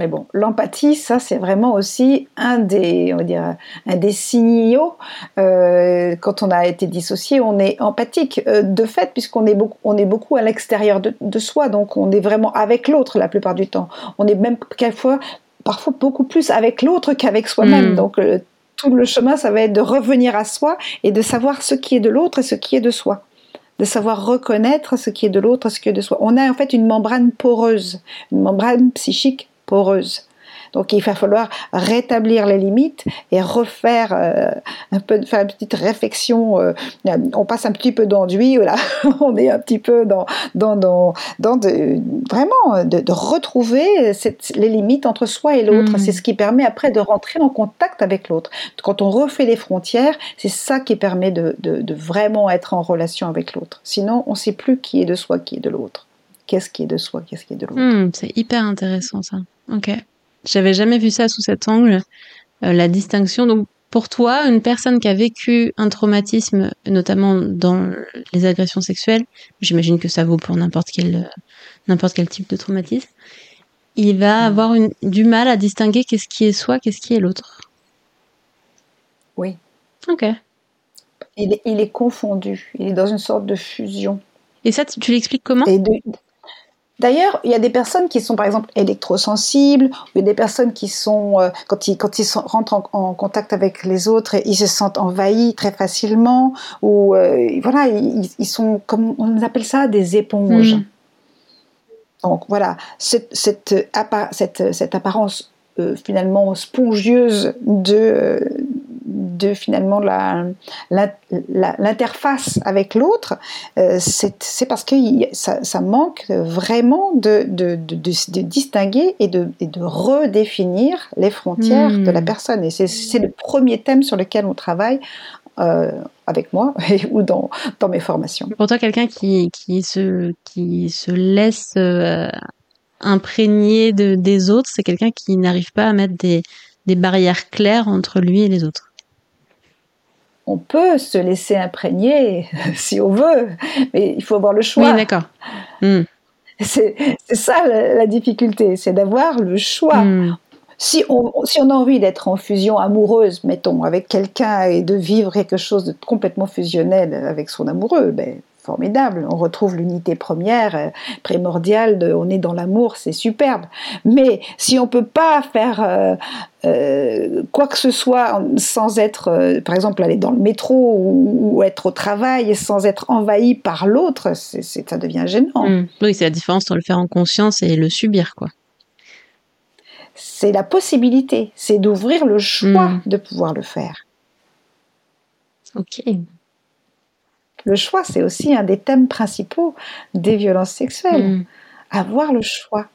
Mais bon, l'empathie, ça c'est vraiment aussi un des, on va dire, un des signaux. Euh, quand on a été dissocié, on est empathique euh, de fait, puisqu'on est beaucoup, on est beaucoup à l'extérieur de, soi, donc on est vraiment avec l'autre la plupart du temps. On est même quelquefois, parfois beaucoup plus avec l'autre qu'avec soi-même. Hmm. Donc euh, tout le chemin, ça va être de revenir à soi et de savoir ce qui est de l'autre et ce qui est de soi de savoir reconnaître ce qui est de l'autre, ce qui est de soi. On a en fait une membrane poreuse, une membrane psychique poreuse. Donc il va falloir rétablir les limites et refaire euh, un peu, faire une petite réflexion. Euh, on passe un petit peu d'enduit, là, on est un petit peu dans, dans, dans, dans de, vraiment de, retrouver les limites entre soi et l'autre. Mm. C'est ce qui permet après de rentrer en contact avec l'autre. Quand on refait les frontières, c'est ça qui permet de, de, vraiment être en relation avec l'autre. Sinon, on ne sait plus qui est de soi, qui est de l'autre. Qu'est-ce qui est de soi, qu'est-ce qui est de l'autre. Mm, c'est hyper intéressant ça. Ok. J'avais jamais vu ça sous cet angle, euh, la distinction. Donc, pour toi, une personne qui a vécu un traumatisme, notamment dans les agressions sexuelles, j'imagine que ça vaut pour n'importe quel, n'importe quel type de traumatisme, il va mm. avoir une, du mal à distinguer qu'est-ce qui est soi, qu'est-ce qui est l'autre. Oui. Ok. Il est, il est, confondu, il est dans une sorte de fusion. Et ça, tu, l'expliques comment? D'ailleurs, il y a des personnes qui sont par exemple électrosensibles, ou il y a des personnes qui sont, euh, quand ils, quand ils rentrent en, contact avec les autres, ils se sentent envahis très facilement, ou euh, voilà, ils, sont, comme on appelle ça, des éponges. Hmm. Donc voilà, cette, cette, cette, apparence euh, finalement spongieuse de, de finalement l'interface avec l'autre, euh, c'est parce que ça, manque vraiment de, distinguer et de, redéfinir les frontières de la hmm. personne. Et c'est le premier thème sur lequel on travaille avec moi ou dans, dans mes formations. Pour toi, quelqu'un qui, qui, se, qui se laisse imprégner de, des autres, c'est quelqu'un qui n'arrive pas à mettre des, des barrières claires entre lui et les autres. On peut se laisser imprégner si on veut, mais il faut avoir le choix. Oui, d'accord. Hmm. C'est ça la, difficulté, c'est d'avoir le choix. Hmm. Si on, si on a envie d'être en fusion amoureuse, mettons, avec quelqu'un et de vivre quelque chose de complètement fusionnel avec son amoureux, ben, formidable. On retrouve l'unité première, euh, primordiale, de, on est dans l'amour, c'est superbe. Mais si on peut pas faire euh, euh, quoi que ce soit sans être, par exemple, aller dans le métro ou, être au travail sans être envahi par l'autre, c'est, ça devient gênant. Mmh. Oui, c'est la différence entre le faire en conscience et le subir, quoi. C'est la possibilité, c'est d'ouvrir le choix mmh. de pouvoir le faire. Ok. Le choix, c'est aussi un des thèmes principaux des violences sexuelles. Mm. Avoir le choix.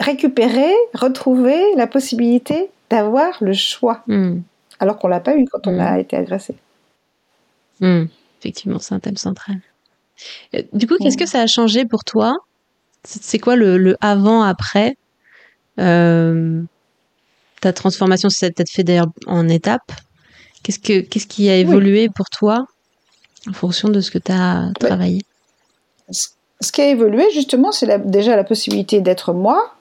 récupérer, retrouver la possibilité d'avoir le choix. Mm. Alors qu'on l'a pas eu quand on a mm. été agressé. Effectivement, c'est un thème central. Euh, du coup, qu'est-ce que ça a changé pour toi? C'est quoi le, avant-après euh, Ta transformation, ça peut-être fait d'ailleurs en étapes. Qu'est-ce, que, qu'est-ce qui a évolué pour toi en fonction de ce que tu as travaillé? Ce qui a évolué, justement, c'est déjà la possibilité d'être moi,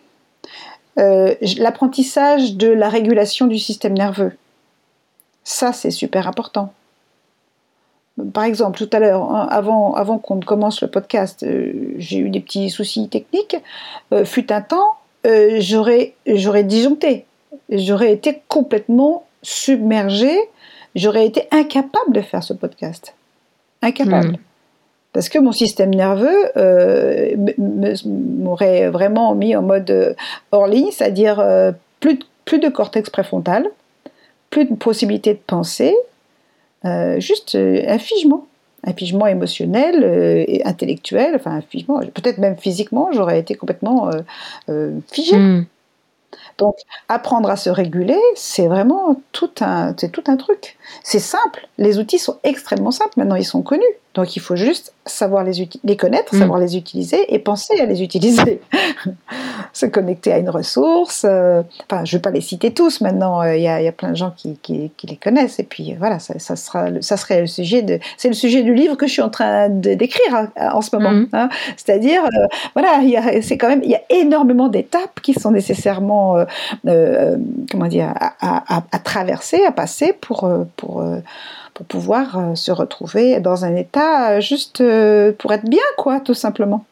euh, l'apprentissage de la régulation du système nerveux. Ça, c'est super important. Par exemple, tout à l'heure, hein, avant, avant qu'on ne commence le podcast, euh, j'ai eu des petits soucis techniques. Euh, fut un temps, j'aurais, j'aurais disjoncté. J'aurais été complètement submergée j'aurais été incapable de faire ce podcast. Incapable. Hmm. Parce que mon système nerveux euh, m'aurait vraiment mis en mode euh, hors ligne, c'est-à-dire euh, plus, de, plus de cortex préfrontal, plus de possibilité de penser, juste un figement un figement émotionnel et intellectuel, enfin un figement, peut-être même physiquement, j'aurais été complètement figé. Hmm. Donc, apprendre à se réguler, c'est vraiment tout un, c'est tout un truc. C'est simple. Les outils sont extrêmement simples. Maintenant, ils sont connus. Donc, il faut juste savoir les, les connaître, mm. savoir les utiliser et penser à les utiliser. se connecter à une ressource. Euh, enfin, je ne vais pas les citer tous maintenant. Euh, il y, a, y, a, plein de gens qui, qui, les connaissent. Et puis, voilà, ça, ça, sera, ça serait le sujet de. C'est le sujet du livre que je suis en train d'écrire hein, en ce moment. Mm. Hein. C'est-à-dire, euh, voilà, c'est quand même. Il y a énormément d'étapes qui sont nécessairement. comment dire à, à, à, traverser, à passer pour. pour pour pouvoir euh, se retrouver dans un état euh, juste euh, pour être bien, quoi, tout simplement.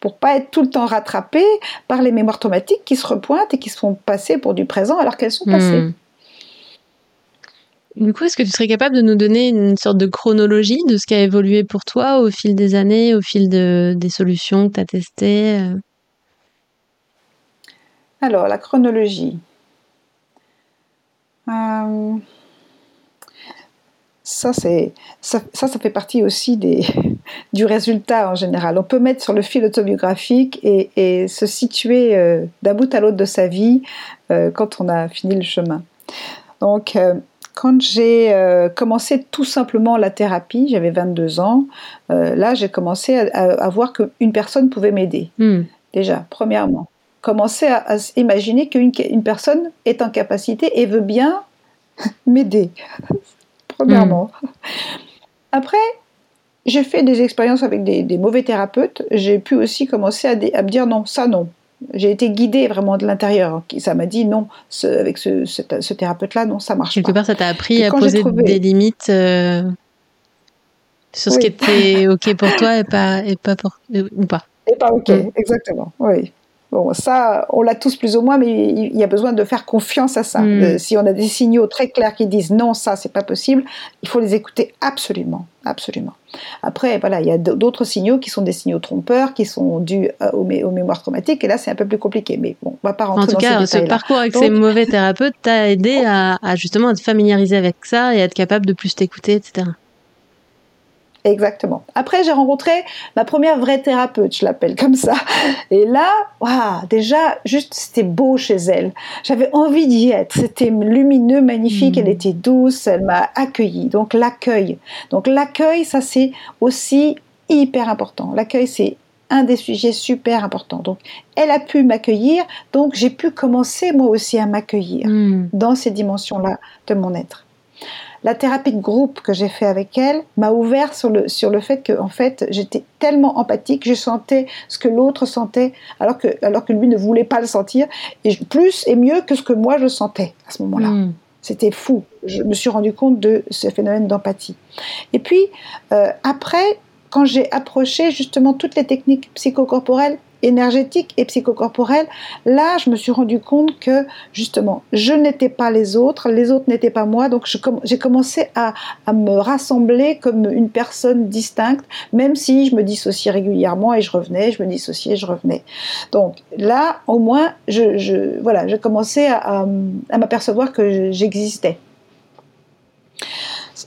Pour pas être tout le temps rattrapé par les mémoires traumatiques qui se repointent et qui se font passer pour du présent alors qu'elles sont passées. Hmm. Du coup, est-ce que tu serais capable de nous donner une sorte de chronologie de ce qui a évolué pour toi au fil des années, au fil de, des solutions que tu as testées Alors, la chronologie. Euh ça, c'est, ça, ça, fait partie aussi des, du résultat en général. On peut mettre sur le fil autobiographique et, et se situer euh, d'un bout à l'autre de sa vie euh, quand on a fini le chemin. Donc, euh, quand j'ai commencé tout simplement la thérapie, j'avais 22 ans, là, j'ai commencé à, voir qu'une personne pouvait m'aider. Hmm. Déjà, premièrement. Commencer à, à imaginer qu'une une personne est en capacité et veut bien m'aider premièrement. Hmm. Après, j'ai fait des expériences avec des, mauvais thérapeutes. J'ai pu aussi commencer à, me dire non, ça non. J'ai été guidée vraiment de l'intérieur. Ça m'a dit non, avec ce, thérapeute-là, non, ça marche Quelque pas. part, ça t'a appris à poser des limites euh, sur ce qui était OK pour toi et pas, et pas pour, ou pas. Et pas OK, hmm. exactement, oui. Bon, ça, on l'a tous plus ou moins, mais il y a besoin de faire confiance à ça. Hmm. Euh, si on a des signaux très clairs qui disent non, ça, c'est pas possible, il faut les écouter absolument, absolument. Après, voilà, il y a d'autres signaux qui sont des signaux trompeurs, qui sont dus euh, aux, mémoires traumatiques, et là, c'est un peu plus compliqué. Mais bon, on va pas rentrer en tout cas, ce parcours avec ces mauvais thérapeutes t'a aidé à, à, justement être familiariser avec ça et être capable de plus t'écouter, etc. Exactement. Après, j'ai rencontré ma première vraie thérapeute, je l'appelle comme ça. Et là, waouh, déjà, juste, c'était beau chez elle. J'avais envie d'y être. C'était lumineux, magnifique. Elle hmm. était douce. Elle m'a accueilli. Donc, l'accueil. Donc, l'accueil, ça, c'est aussi hyper important. L'accueil, c'est un des sujets super importants. Donc, elle a pu m'accueillir. Donc, j'ai pu commencer moi aussi à m'accueillir hmm. dans ces dimensions-là de mon être la thérapie de groupe que j'ai fait avec elle m'a ouvert sur le, sur le fait que, en fait, j'étais tellement empathique, je sentais ce que l'autre sentait, alors que, alors que lui ne voulait pas le sentir, et plus et mieux que ce que moi je sentais à ce moment-là. Hmm. C'était fou. Je me suis rendu compte de ce phénomène d'empathie. Et puis, euh, après, quand j'ai approché justement toutes les techniques psychocorporelles, énergétique et psychocorporelle, là, je me suis rendu compte que justement, je n'étais pas les autres, les autres n'étaient pas moi, donc j'ai commencé à, me rassembler comme une personne distincte, même si je me dissociais régulièrement et je revenais, je me dissociais, je revenais. Donc là, au moins, je, voilà, je commençais à m'apercevoir que j'existais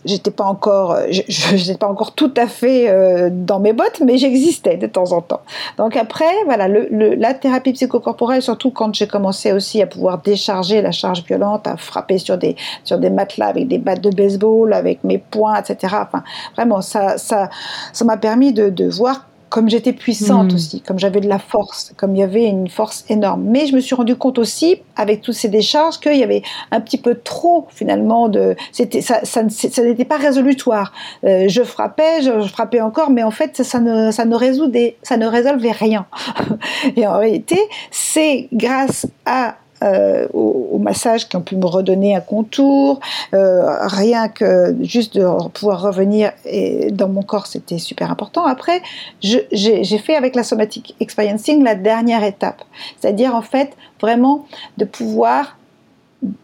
j'étais pas encore, je, pas encore tout à fait euh, dans mes bottes, mais j'existais de temps en temps. Donc après, voilà, le, la thérapie psychocorporelle, surtout quand j'ai commencé aussi à pouvoir décharger la charge violente, à frapper sur des sur des matelas avec des battes de baseball, avec mes poings, etc. Enfin, vraiment, ça ça ça m'a permis de, de voir comme j'étais puissante hmm. aussi, comme j'avais de la force, comme il y avait une force énorme. Mais je me suis rendu compte aussi, avec toutes ces décharges, qu'il y avait un petit peu trop finalement de. C'était ça, ça, n'était pas résolutoire. Euh, je frappais, je, frappais encore, mais en fait, ça ne, ça ne résoudait, ça ne résolvait rien. Et en réalité, c'est grâce à euh, au, massage qui ont pu me redonner un contour. Euh, rien que juste de pouvoir revenir et dans mon corps, c'était super important. Après, j'ai fait avec la somatic experiencing la dernière étape, c'est-à-dire en fait vraiment de pouvoir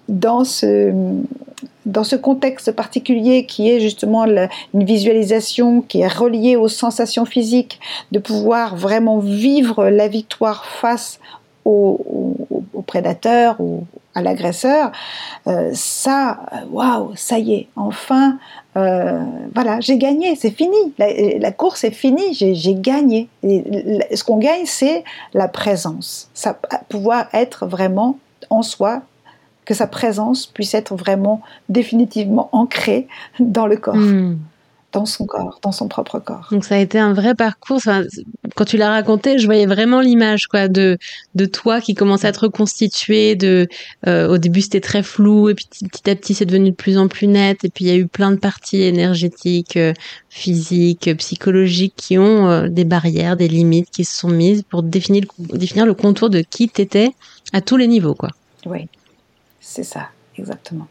dans ce dans ce contexte particulier qui est justement une visualisation qui est reliée aux sensations physiques, de pouvoir vraiment vivre la victoire face au, prédateur ou à l'agresseur, euh, ça, waouh, ça y est, enfin, euh, voilà, j'ai gagné, c'est fini, la, course est finie, j'ai gagné. ce qu'on gagne, c'est la présence, ça, pouvoir être vraiment en soi, que sa présence puisse être vraiment définitivement ancrée dans le corps. Hmm dans son corps, dans son propre corps. Donc ça a été un vrai parcours. Enfin, quand tu l'as raconté, je voyais vraiment l'image quoi de de toi qui commence à te reconstituer. De euh, au début c'était très flou et puis petit à petit c'est devenu de plus en plus net. Et puis il y a eu plein de parties énergétiques, euh, physiques, psychologiques qui ont euh, des barrières, des limites qui se sont mises pour définir le, définir le contour de qui t'étais à tous les niveaux quoi. Oui, c'est ça, exactement.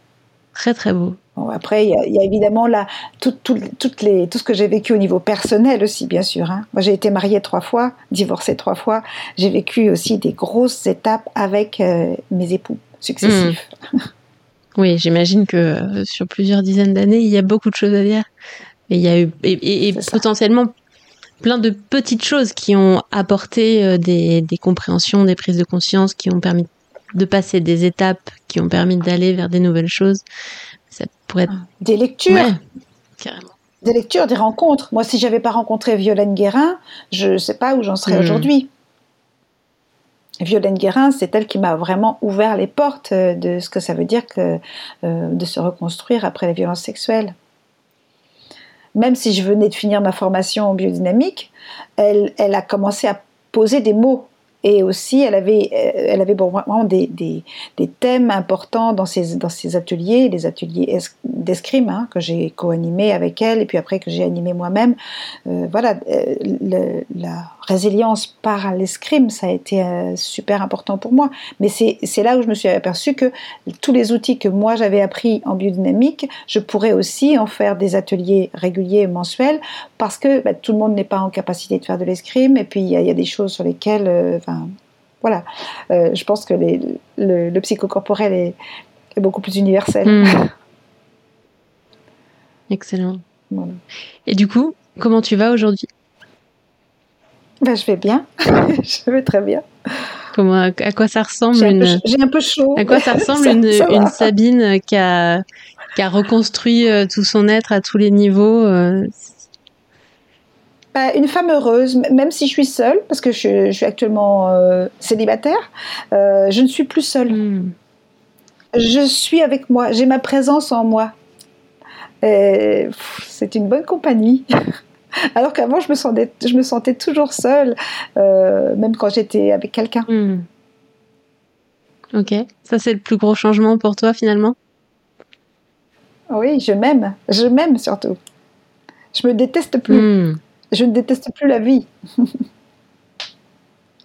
Très très beau après, il y, a évidemment là, tout, toutes les, tout ce que j'ai vécu au niveau personnel aussi, bien sûr. Hein. Moi, j'ai été mariée trois fois, divorcée trois fois. J'ai vécu aussi des grosses étapes avec euh, mes époux successifs. Hmm. Oui, j'imagine que euh, sur plusieurs dizaines d'années, il y a beaucoup de choses à dire. Et il y a eu et, potentiellement plein de petites choses qui ont apporté euh, des, des compréhensions, des prises de conscience, qui ont permis de passer des étapes, qui ont permis d'aller vers des nouvelles choses. Ah. Des lectures. Des lectures, des rencontres. Moi, si j'avais pas rencontré Violaine Guérin, je ne sais pas où j'en serais hmm. aujourd'hui. Violaine Guérin, c'est elle qui m'a vraiment ouvert les portes euh, de ce que ça veut dire que, euh, de se reconstruire après les violences sexuelles. Même si je venais de finir ma formation en biodynamique, elle, elle a commencé à poser des mots et aussi, elle avait, euh, elle avait vraiment des, des, des, thèmes importants dans ses, dans ses ateliers, les ateliers d'escrime hein, que j'ai co-animé avec elle et puis après que j'ai animé moi-même. Euh, voilà, euh, le, la résilience par l'escrime, ça a été super important pour moi. Mais c'est là où je me suis aperçue que tous les outils que moi j'avais appris en biodynamique, je pourrais aussi en faire des ateliers réguliers et mensuels parce que bah, tout le monde n'est pas en capacité de faire de l'escrime et puis il y, y, a des choses sur lesquelles voilà. Euh, je pense que le, psychocorporel est, est, beaucoup plus universel. Hmm. Excellent. Et du coup, comment tu vas aujourd'hui? Ben, Je vais bien. je vais très bien. Comment, à, quoi ça ressemble J'ai un, peu chaud. À quoi ça ressemble une, Sabine qui a, qui a reconstruit euh, tout son être à tous les niveaux euh, bah, une femme heureuse, même si je suis seule, parce que je, suis actuellement euh, célibataire, euh, je ne suis plus seule. Hmm. Je suis avec moi, j'ai ma présence en moi. C'est une bonne compagnie. Alors qu'avant, je, me sentais, je me sentais toujours seule, euh, même quand j'étais avec quelqu'un. Hmm. Ok, ça c'est le plus gros changement pour toi finalement? Oui, je m'aime, je m'aime surtout. Je me déteste plus. Hmm. Je ne déteste plus la vie.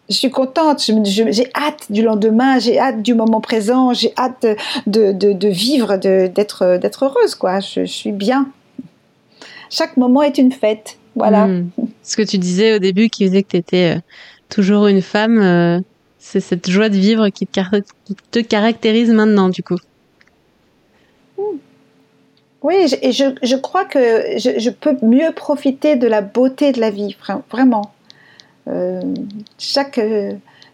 je suis contente, j'ai hâte du lendemain, j'ai hâte du moment présent, j'ai hâte de, de, de vivre, d'être heureuse, quoi. Je, suis bien. Chaque moment est une fête, voilà. Hmm. Ce que tu disais au début qui faisait que tu étais euh, toujours une femme, euh, c'est cette joie de vivre qui te, caractérise maintenant, du coup. Oui, et je, je, crois que je, peux mieux profiter de la beauté de la vie, vraiment. Euh, chaque,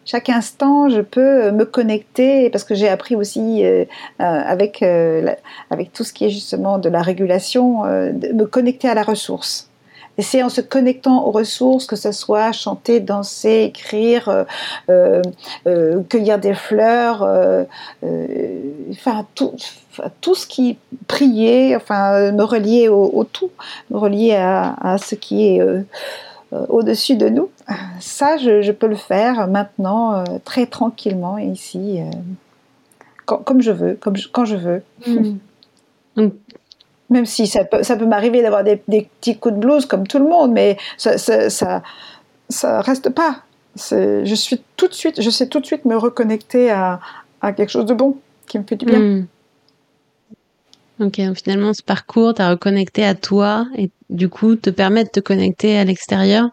chaque instant, je peux me connecter, parce que j'ai appris aussi euh, euh, avec, avec tout ce qui est justement de la régulation, de me connecter à la ressource. Et c'est en se connectant aux ressources, que ce soit chanter, danser, écrire, euh, euh, euh, cueillir des fleurs, enfin tout, tout ce qui prier, enfin me relier au, tout, me relier à, ce qui est au-dessus de nous. Ça, je, peux le faire maintenant très tranquillement ici, comme je veux, comme quand je veux. Hmm. Même si ça peut, ça peut m'arriver d'avoir des, petits coups de blues comme tout le monde, mais ça, ça, ça, reste pas. Je suis tout de suite, je sais tout de suite me reconnecter à, à quelque chose de bon qui me fait du bien. Hmm. Ok, finalement, ce parcours t'a reconnecté à toi et du coup te permet de te connecter à l'extérieur,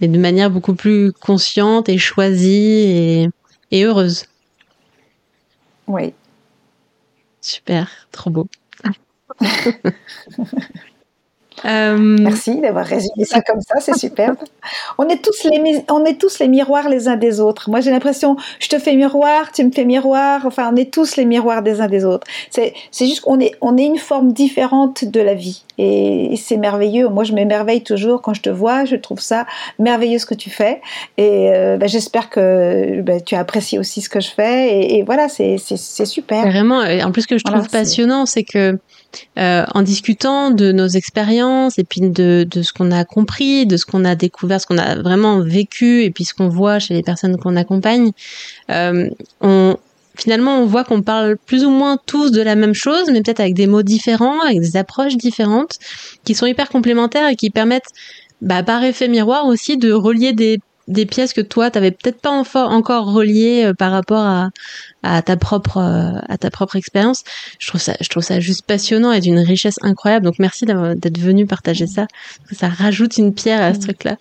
mais de manière beaucoup plus consciente et choisie et, et heureuse. Oui. Super, trop beau. Euh, Merci d'avoir résumé ça comme ça, c'est superbe. On est tous les on est tous les miroirs les uns des autres. Moi, j'ai l'impression, je te fais miroir, tu me fais miroir. Enfin, on est tous les miroirs des uns des autres. C'est juste qu'on est on est une forme différente de la vie et, c'est merveilleux. Moi, je m'émerveille toujours quand je te vois. Je trouve ça merveilleux ce que tu fais et euh, bah, j'espère que bah, tu apprécies aussi ce que je fais et, voilà, c'est c'est super. Vraiment. En plus, ce que je trouve passionnant, c'est que euh, en discutant de nos expériences et puis de, de ce qu'on a compris, de ce qu'on a découvert, ce qu'on a vraiment vécu et puis ce qu'on voit chez les personnes qu'on accompagne, euh, on, finalement on voit qu'on parle plus ou moins tous de la même chose, mais peut-être avec des mots différents, avec des approches différentes, qui sont hyper complémentaires et qui permettent, bah, par effet miroir aussi, de relier des des pièces que toi t'avais peut-être pas encore reliées euh, par rapport à, à ta propre euh, à ta propre expérience. Je trouve ça je trouve ça juste passionnant et d'une richesse incroyable. Donc merci d'être venu partager ça. Ça rajoute une pierre à ce mmh. truc là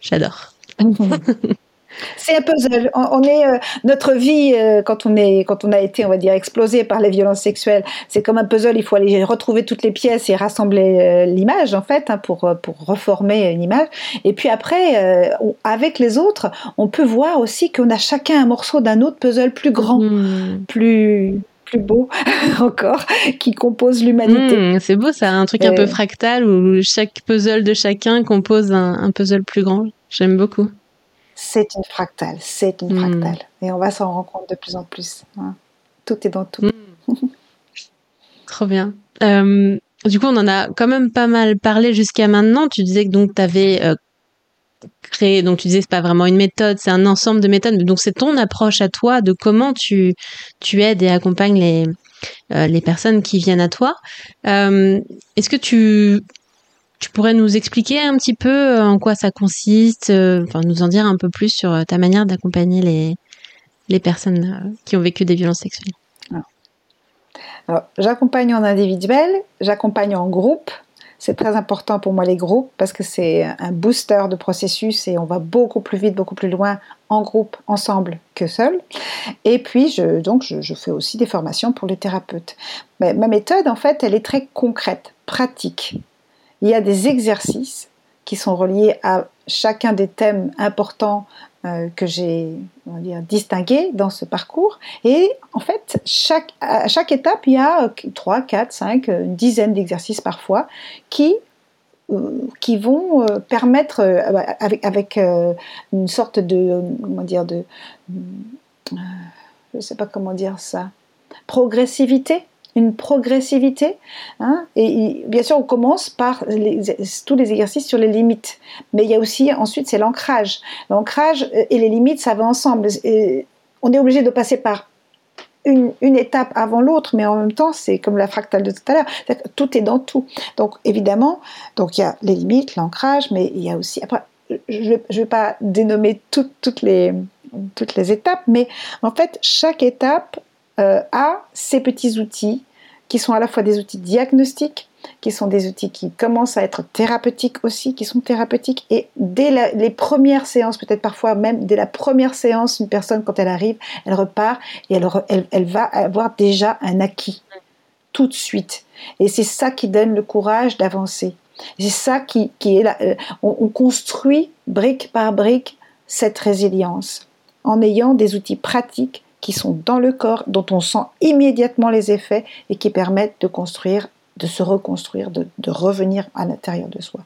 j'adore C'est un puzzle. On, est euh, notre vie euh, quand on est quand on a été on va dire explosé par les violences sexuelles. C'est comme un puzzle. Il faut aller retrouver toutes les pièces et rassembler euh, l'image en fait hein, pour pour reformer une image. Et puis après, avec les autres, on peut voir aussi qu'on a chacun un morceau d'un autre puzzle plus grand, mmh. plus plus beau encore, qui compose l'humanité. Mmh, c'est beau ça, un truc un peu fractal où chaque puzzle de chacun compose un puzzle plus grand. J'aime beaucoup c'est une fractale, c'est une hmm. fractale. Et on va s'en rendre compte de plus en plus. Hein. Tout est dans tout. Hmm. Trop bien. Euh, du coup, on en a quand même pas mal parlé jusqu'à maintenant. Tu disais que donc tu avais euh, créé, donc tu disais c'est pas vraiment une méthode, c'est un ensemble de méthodes. Donc c'est ton approche à toi de comment tu, tu aides et accompagnes les, euh, les personnes qui viennent à toi. Est-ce que tu tu pourrais nous expliquer un petit peu euh, en quoi ça consiste, euh, enfin nous en dire un peu plus sur euh, ta manière d'accompagner les, les personnes qui ont vécu des violences sexuelles? Alors, j'accompagne en individuel, j'accompagne en groupe. C'est très important pour moi les groupes parce que c'est un booster de processus et on va beaucoup plus vite, beaucoup plus loin en groupe, ensemble que seul. Et puis, je, donc, je, fais aussi des formations pour les thérapeutes. Ma méthode, en fait, elle est très concrète, pratique il y a des exercices qui sont reliés à chacun des thèmes importants euh, que j'ai distingués dans ce parcours. Et en fait, à chaque étape, il y a 3, 4, 5, une dizaine d'exercices parfois qui qui vont permettre, avec, avec une sorte de, comment dire, de, je ne sais pas comment dire ça, progressivité une progressivité. Hein, et, bien sûr, on commence par tous les exercices sur les limites. Mais il y a aussi, ensuite, c'est l'ancrage. L'ancrage et les limites, ça va ensemble. on est obligé de passer par une, étape avant l'autre, mais en même temps, c'est comme la fractale de tout à l'heure. Tout est dans tout. Donc, évidemment, donc il y a les limites, l'ancrage, mais il y a aussi. Après, je ne vais pas dénommer toutes les étapes, mais en fait, chaque étape euh, a ces petits outils qui sont à la fois des outils diagnostiques, qui sont des outils qui commencent à être thérapeutiques aussi, qui sont thérapeutiques. Et dès les premières séances, peut-être parfois même dès la première séance, une personne, quand elle arrive, elle repart et elle, va avoir déjà un acquis tout de suite. Et c'est ça qui donne le courage d'avancer. C'est ça qui, qui est là. Euh, on construit brique par brique cette résilience en ayant des outils pratiques qui sont dans le corps, dont on sent immédiatement les effets et qui permettent de construire, de se reconstruire, de, revenir à l'intérieur de soi.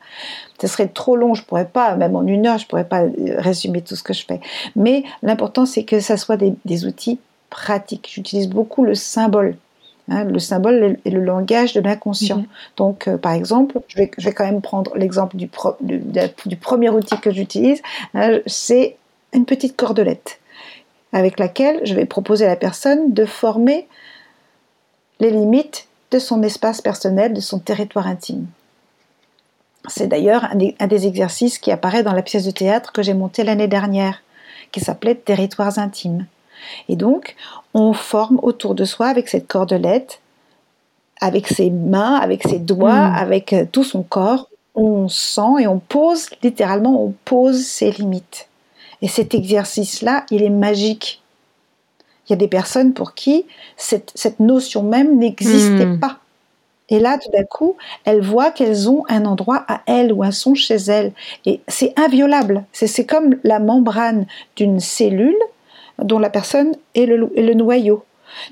Ce serait trop long, je pourrais pas, même en une heure, je pourrais pas euh, résumer tout ce que je fais. Mais l'important, c'est que ça soit des, outils pratiques. J'utilise beaucoup le symbole. Hein, le symbole est le langage de l'inconscient. Mhm. Donc, euh, par exemple, je vais, je vais, quand même prendre l'exemple du, du, premier outil que j'utilise. Hein, c'est une petite cordelette avec laquelle je vais proposer à la personne de former les limites de son espace personnel, de son territoire intime. C'est d'ailleurs un, des exercices qui apparaît dans la pièce de théâtre que j'ai montée l'année dernière, qui s'appelait Territoires intimes. Et donc, on forme autour de soi avec cette cordelette, avec ses mains, avec ses doigts, mmh. avec tout son corps, on sent et on pose, littéralement, on pose ses limites. Et cet exercice-là, il est magique. Il y a des personnes pour qui cette, notion même n'existait hmm. pas. Et là, tout d'un coup, elles voient qu'elles ont un endroit à elles ou un son chez elles. Et c'est inviolable. C'est comme la membrane d'une cellule dont la personne est le, est le noyau.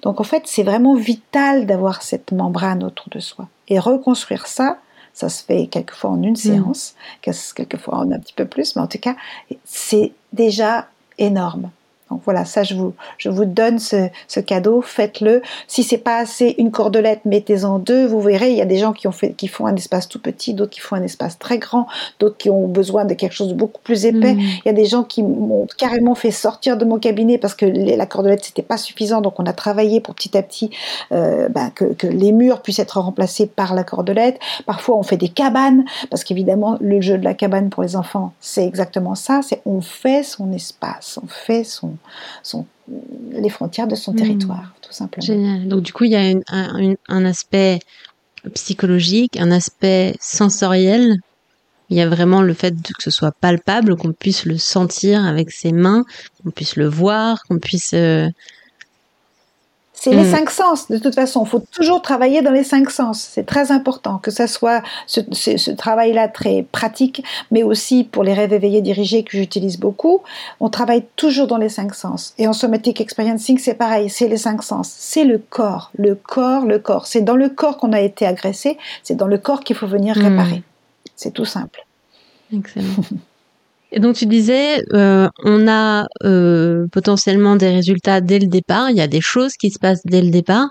Donc en fait, c'est vraiment vital d'avoir cette membrane autour de soi. Et reconstruire ça, ça se fait quelquefois en une mm. séance, quelquefois en un petit peu plus, mais en tout cas, c'est déjà énorme. Donc voilà, ça je vous, je vous donne ce, cadeau, faites-le. Si c'est pas assez une cordelette, mettez-en deux. Vous verrez, il y a des gens qui, ont fait, qui font un espace tout petit, d'autres qui font un espace très grand, d'autres qui ont besoin de quelque chose de beaucoup plus épais. Mm. Il y a des gens qui m'ont carrément fait sortir de mon cabinet parce que la cordelette c'était pas suffisant, donc on a travaillé pour petit à petit euh, ben, que, que, les murs puissent être remplacés par la cordelette. Parfois on fait des cabanes parce qu'évidemment le jeu de la cabane pour les enfants c'est exactement ça, c'est on fait son espace, on fait son son, les frontières de son hmm. territoire, tout simplement. Génial. Donc du coup, il y a un, aspect psychologique, un aspect sensoriel. Il y a vraiment le fait que ce soit palpable, qu'on puisse le sentir avec ses mains, qu'on puisse le voir, qu'on puisse euh, c'est les mm. cinq sens, de toute façon. Il faut toujours travailler dans les cinq sens. C'est très important que ça soit ce, travail-là très pratique, mais aussi pour les rêves éveillés dirigés que j'utilise beaucoup. On travaille toujours dans les cinq sens. Et en somatic experiencing, c'est pareil, c'est les cinq sens. C'est le corps, le corps, le corps. C'est dans le corps qu'on a été agressé, c'est dans le corps qu'il faut venir mm. réparer. C'est tout simple. Excellent. Et donc tu disais, euh, on a euh, potentiellement des résultats dès le départ. Il y a des choses qui se passent dès le départ.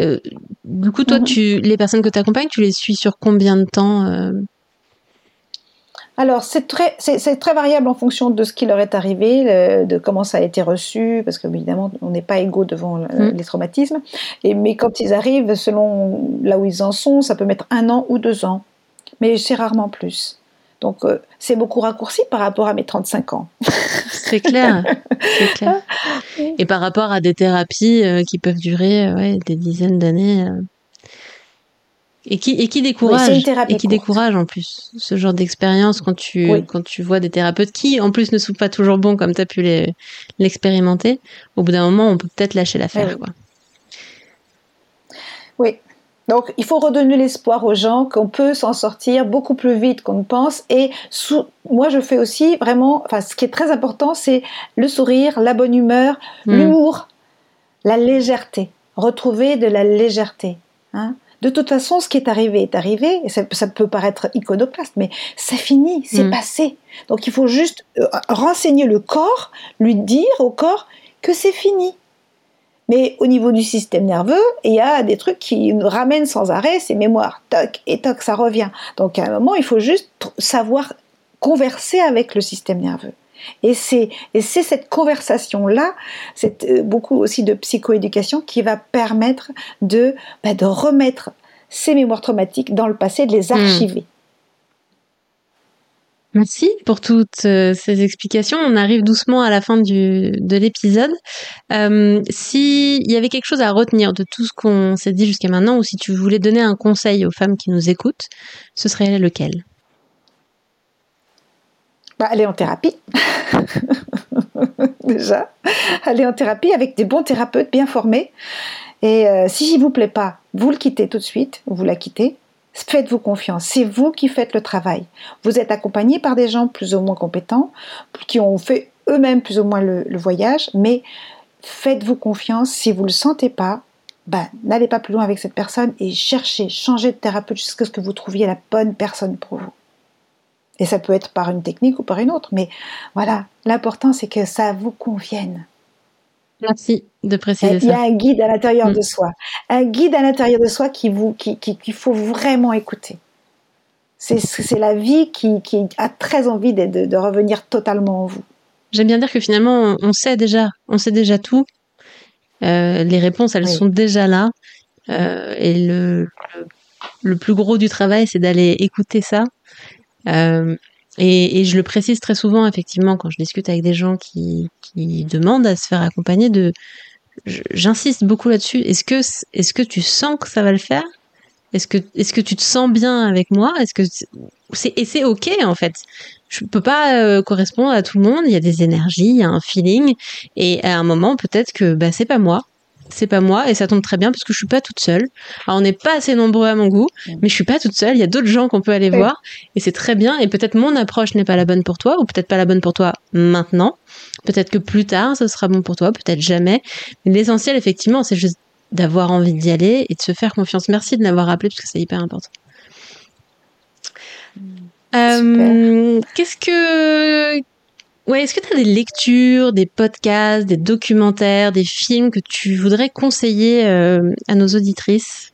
Euh, du coup, toi, mhm. tu, les personnes que tu accompagnes, tu les suis sur combien de temps alors, c'est très, c'est, très variable en fonction de ce qui leur est arrivé, de comment ça a été reçu, parce que évidemment, on n'est pas égaux devant mhm. les traumatismes. Et, mais quand ils arrivent, selon là où ils en sont, ça peut mettre un an ou deux ans. Mais c'est rarement plus. Donc euh, c'est beaucoup raccourci par rapport à mes 35 ans. c'est clair, clair. Et par rapport à des thérapies euh, qui peuvent durer ouais, des dizaines d'années. Euh, et qui, et qui décourage, et qui décourage en plus ce genre d'expérience quand tu, quand tu vois des thérapeutes qui en plus ne sont pas toujours bons comme tu as pu l'expérimenter. Au bout d'un moment, on peut peut-être lâcher l'affaire. Oui. oui, donc, il faut redonner l'espoir aux gens qu'on peut s'en sortir beaucoup plus vite qu'on ne pense. Et moi, je fais aussi vraiment, enfin, ce qui est très important, c'est le sourire, la bonne humeur, hmm. l'humour, la légèreté. Retrouver de la légèreté. Hein. De toute façon, ce qui est arrivé est arrivé, et ça, peut paraître iconoclaste, mais c'est fini, c'est mm. passé. Donc il faut juste euh, renseigner le corps, lui dire au corps que c'est fini. Mais au niveau du système nerveux, il y a des trucs qui nous ramènent sans arrêt ces mémoires. Toc et toc, ça revient. Donc à un moment, il faut juste savoir converser avec le système nerveux. Et c'est, cette conversation-là, c'est euh, beaucoup aussi de psychoéducation qui va permettre de, bah, de remettre ces mémoires traumatiques dans le passé, de les hmm. archiver. Merci pour toutes euh, ces explications. On arrive doucement à la fin de l'épisode. Euh, S'il y avait quelque chose à retenir de tout ce qu'on s'est dit jusqu'à maintenant, ou si tu voulais donner un conseil aux femmes qui nous écoutent, ce serait lequel? Bah, aller en thérapie. Déjà, aller en thérapie avec des bons thérapeutes bien formés. Et euh, si il vous plaît pas, vous le quittez tout de suite, vous la quittez. Faites-vous confiance, c'est vous qui faites le travail. Vous êtes accompagné par des gens plus ou moins compétents, qui ont fait eux-mêmes plus ou moins le, voyage, mais faites-vous confiance. Si vous ne le sentez pas, ben, n'allez pas plus loin avec cette personne et cherchez, changez de thérapeute jusqu'à ce que vous trouviez la bonne personne pour vous. Et ça peut être par une technique ou par une autre. Mais voilà, l'important, c'est que ça vous convienne. Merci de préciser ça. Il y a un guide à l'intérieur de mm. soi. Un guide à l'intérieur de soi qu'il qui, qui, faut vraiment écouter. C'est la vie qui, qui, a très envie de, de, revenir totalement en vous. J'aime bien dire que finalement, on sait déjà, on sait déjà tout. Euh, les réponses, elles sont déjà là. Euh, et le, le, plus gros du travail, c'est d'aller écouter ça euh, et, et, je le précise très souvent, effectivement, quand je discute avec des gens qui, qui demandent à se faire accompagner, de, j'insiste beaucoup là-dessus. Est-ce que, est-ce que tu sens que ça va le faire? Est-ce que, est-ce que tu te sens bien avec moi? Est-ce que c'est, et c'est ok en fait. Je peux pas euh, correspondre à tout le monde. Il y a des énergies, il y a un feeling, et à un moment peut-être que bah c'est pas moi c'est pas moi et ça tombe très bien parce que je suis pas toute seule. Alors on n'est pas assez nombreux à mon goût, mais je suis pas toute seule. Il y a d'autres gens qu'on peut aller voir et c'est très bien. Et peut-être mon approche n'est pas la bonne pour toi ou peut-être pas la bonne pour toi maintenant. Peut-être que plus tard ce sera bon pour toi, peut-être jamais. Mais l'essentiel effectivement, c'est juste d'avoir envie d'y aller et de se faire confiance. Merci de l'avoir rappelé parce que c'est hyper important. Euh, qu'est-ce que Ouais, est-ce que tu as des lectures, des podcasts, des documentaires, des films que tu voudrais conseiller euh, à nos auditrices?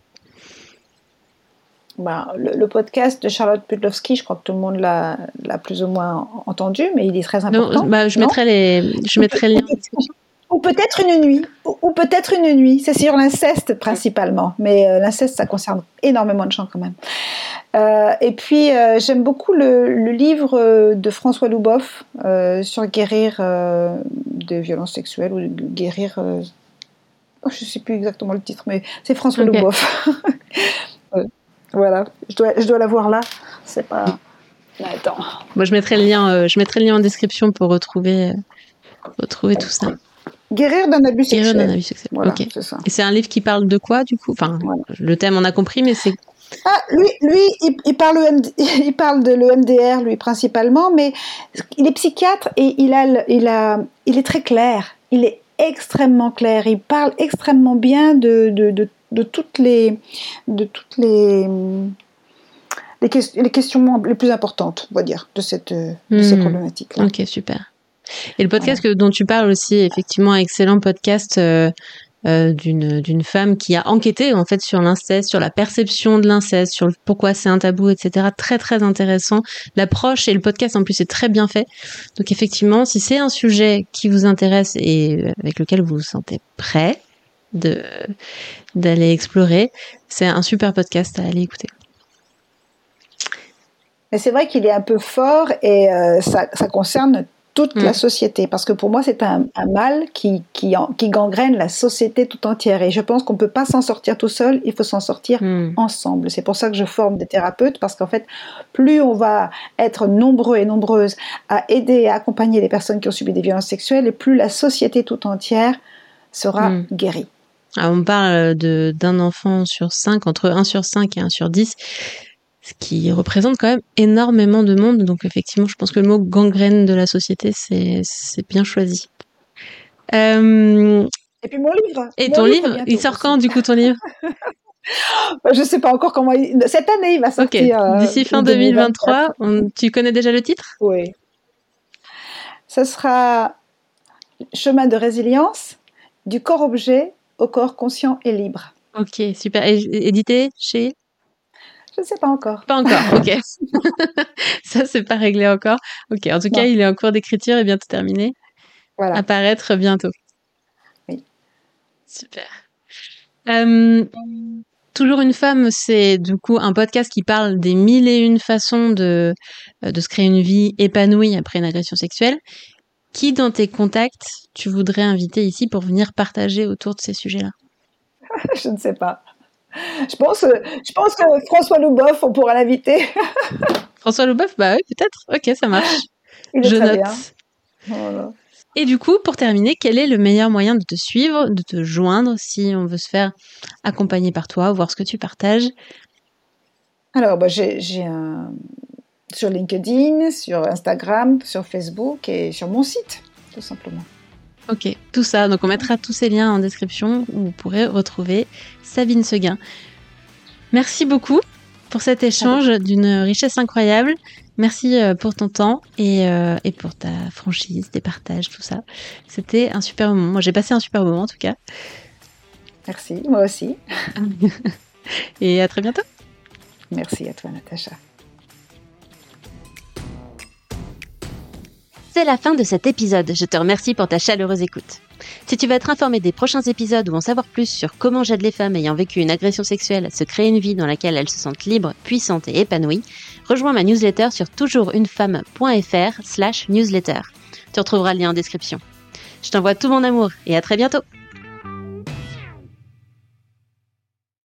Bah, le, podcast de Charlotte Pudlowski, je crois que tout le monde l'a plus ou moins entendu, mais il est très important. Non, bah, je, mettrai les, je mettrai les liens. Ou peut-être une nuit, ou, peut-être une nuit. C'est sur l'inceste principalement, mais euh, l'inceste, ça concerne énormément de gens quand même. Euh, et puis, euh, j'aime beaucoup le, livre de François Louboff sur guérir de violences sexuelles ou guérir. Oh, je ne sais plus exactement le titre, mais c'est François okay. Louboff. voilà, je dois, je dois l'avoir là. C'est pas. attends. Moi, je mettrai le lien, je mettrai le lien en description pour retrouver, retrouver tout ça. Guérir d'un abus sexuel. Guérir d'un abus sexuel. Voilà, ça. Et c'est un livre qui parle de quoi, du coup? Enfin, le thème, on a compris, mais c'est ah, lui, lui il, parle il parle de l'EMDR, lui, principalement, mais il est psychiatre et il, a, il, a, il est très clair. Il est extrêmement clair. Il parle extrêmement bien de, de, de, toutes les. De toutes les les, les, questions les plus importantes, on va dire, de cette, de ces hmm. problématiques-là. Ok, super. Et le podcast dont tu parles aussi, effectivement, excellent podcast euh, euh, d'une d'une femme qui a enquêté en fait sur l'inceste, sur la perception de l'inceste, sur pourquoi c'est un tabou, etc. Très très intéressant. L'approche et le podcast en plus est très bien fait. Donc effectivement, si c'est un sujet qui vous intéresse et avec lequel vous vous sentez prêt de d'aller explorer, c'est un super podcast à aller écouter. Mais c'est vrai qu'il est un peu fort et euh, ça, ça concerne toute la mm. société. Parce que pour moi, c'est un, mal qui, qui, qui, gangrène la société tout entière. Et je pense qu'on ne peut pas s'en sortir tout seul, il faut s'en sortir mm. ensemble. C'est pour ça que je forme des thérapeutes, parce qu'en fait, plus on va être nombreux et nombreuses à aider et à accompagner les personnes qui ont subi des violences sexuelles, et plus la société tout entière sera mm. guérie. Ah, on parle d'un enfant sur cinq, entre 1 sur 5 et 1 sur 10 ce qui représente quand même énormément de monde. Donc effectivement, je pense que le mot gangrène de la société, c'est bien choisi. Euh, et puis mon livre. Et ton livre, il sort quand du coup ton livre? Je ne sais pas encore comment. Cette année, il va sortir. Euh, D'ici fin 2023, tu connais déjà le titre? Oui. Ce sera Chemin de résilience du corps-objet au corps conscient et libre. Ok, super. édité chez? Je ne sais pas encore. Pas encore, ok. Ça, c'est pas réglé encore. Ok, en tout cas, il est en cours d'écriture et bientôt terminé. Voilà. Apparaître bientôt. Oui. Super. Euh, Toujours une femme, c'est du coup un podcast qui parle des mille et une façons de, euh, de se créer une vie épanouie après une agression sexuelle. Qui dans tes contacts tu voudrais inviter ici pour venir partager autour de ces sujets-là? Je ne sais pas. Je pense, je pense que François Louboff, on pourra l'inviter. François Louboff, bah oui, peut-être. Ok, ça marche. je note. Et du coup, pour terminer, quel est le meilleur moyen de te suivre, de te joindre si on veut se faire accompagner par toi, voir ce que tu partages? Alors, bah, j'ai un... sur LinkedIn, sur Instagram, sur Facebook et sur mon site, tout simplement. Ok, tout ça. Donc, on mettra tous ces liens en description où vous pourrez retrouver Sabine Seguin. Merci beaucoup pour cet échange d'une richesse incroyable. Merci euh, pour ton temps euh, et, pour ta franchise, tes partages, tout ça. C'était un super moment. Moi, j'ai passé un super moment en tout cas. Merci, moi aussi. et à très bientôt. Merci à toi, Natacha. C'est la fin de cet épisode. Je te remercie pour ta chaleureuse écoute. Si tu veux être informé des prochains épisodes ou en savoir plus sur comment j'aide les femmes ayant vécu une agression sexuelle à se créer une vie dans laquelle elles se sentent libres, puissantes et épanouies, rejoins ma newsletter sur toujoursunefemme.fr slash newsletter. Tu retrouveras le lien en description. Je t'envoie tout mon amour et à très bientôt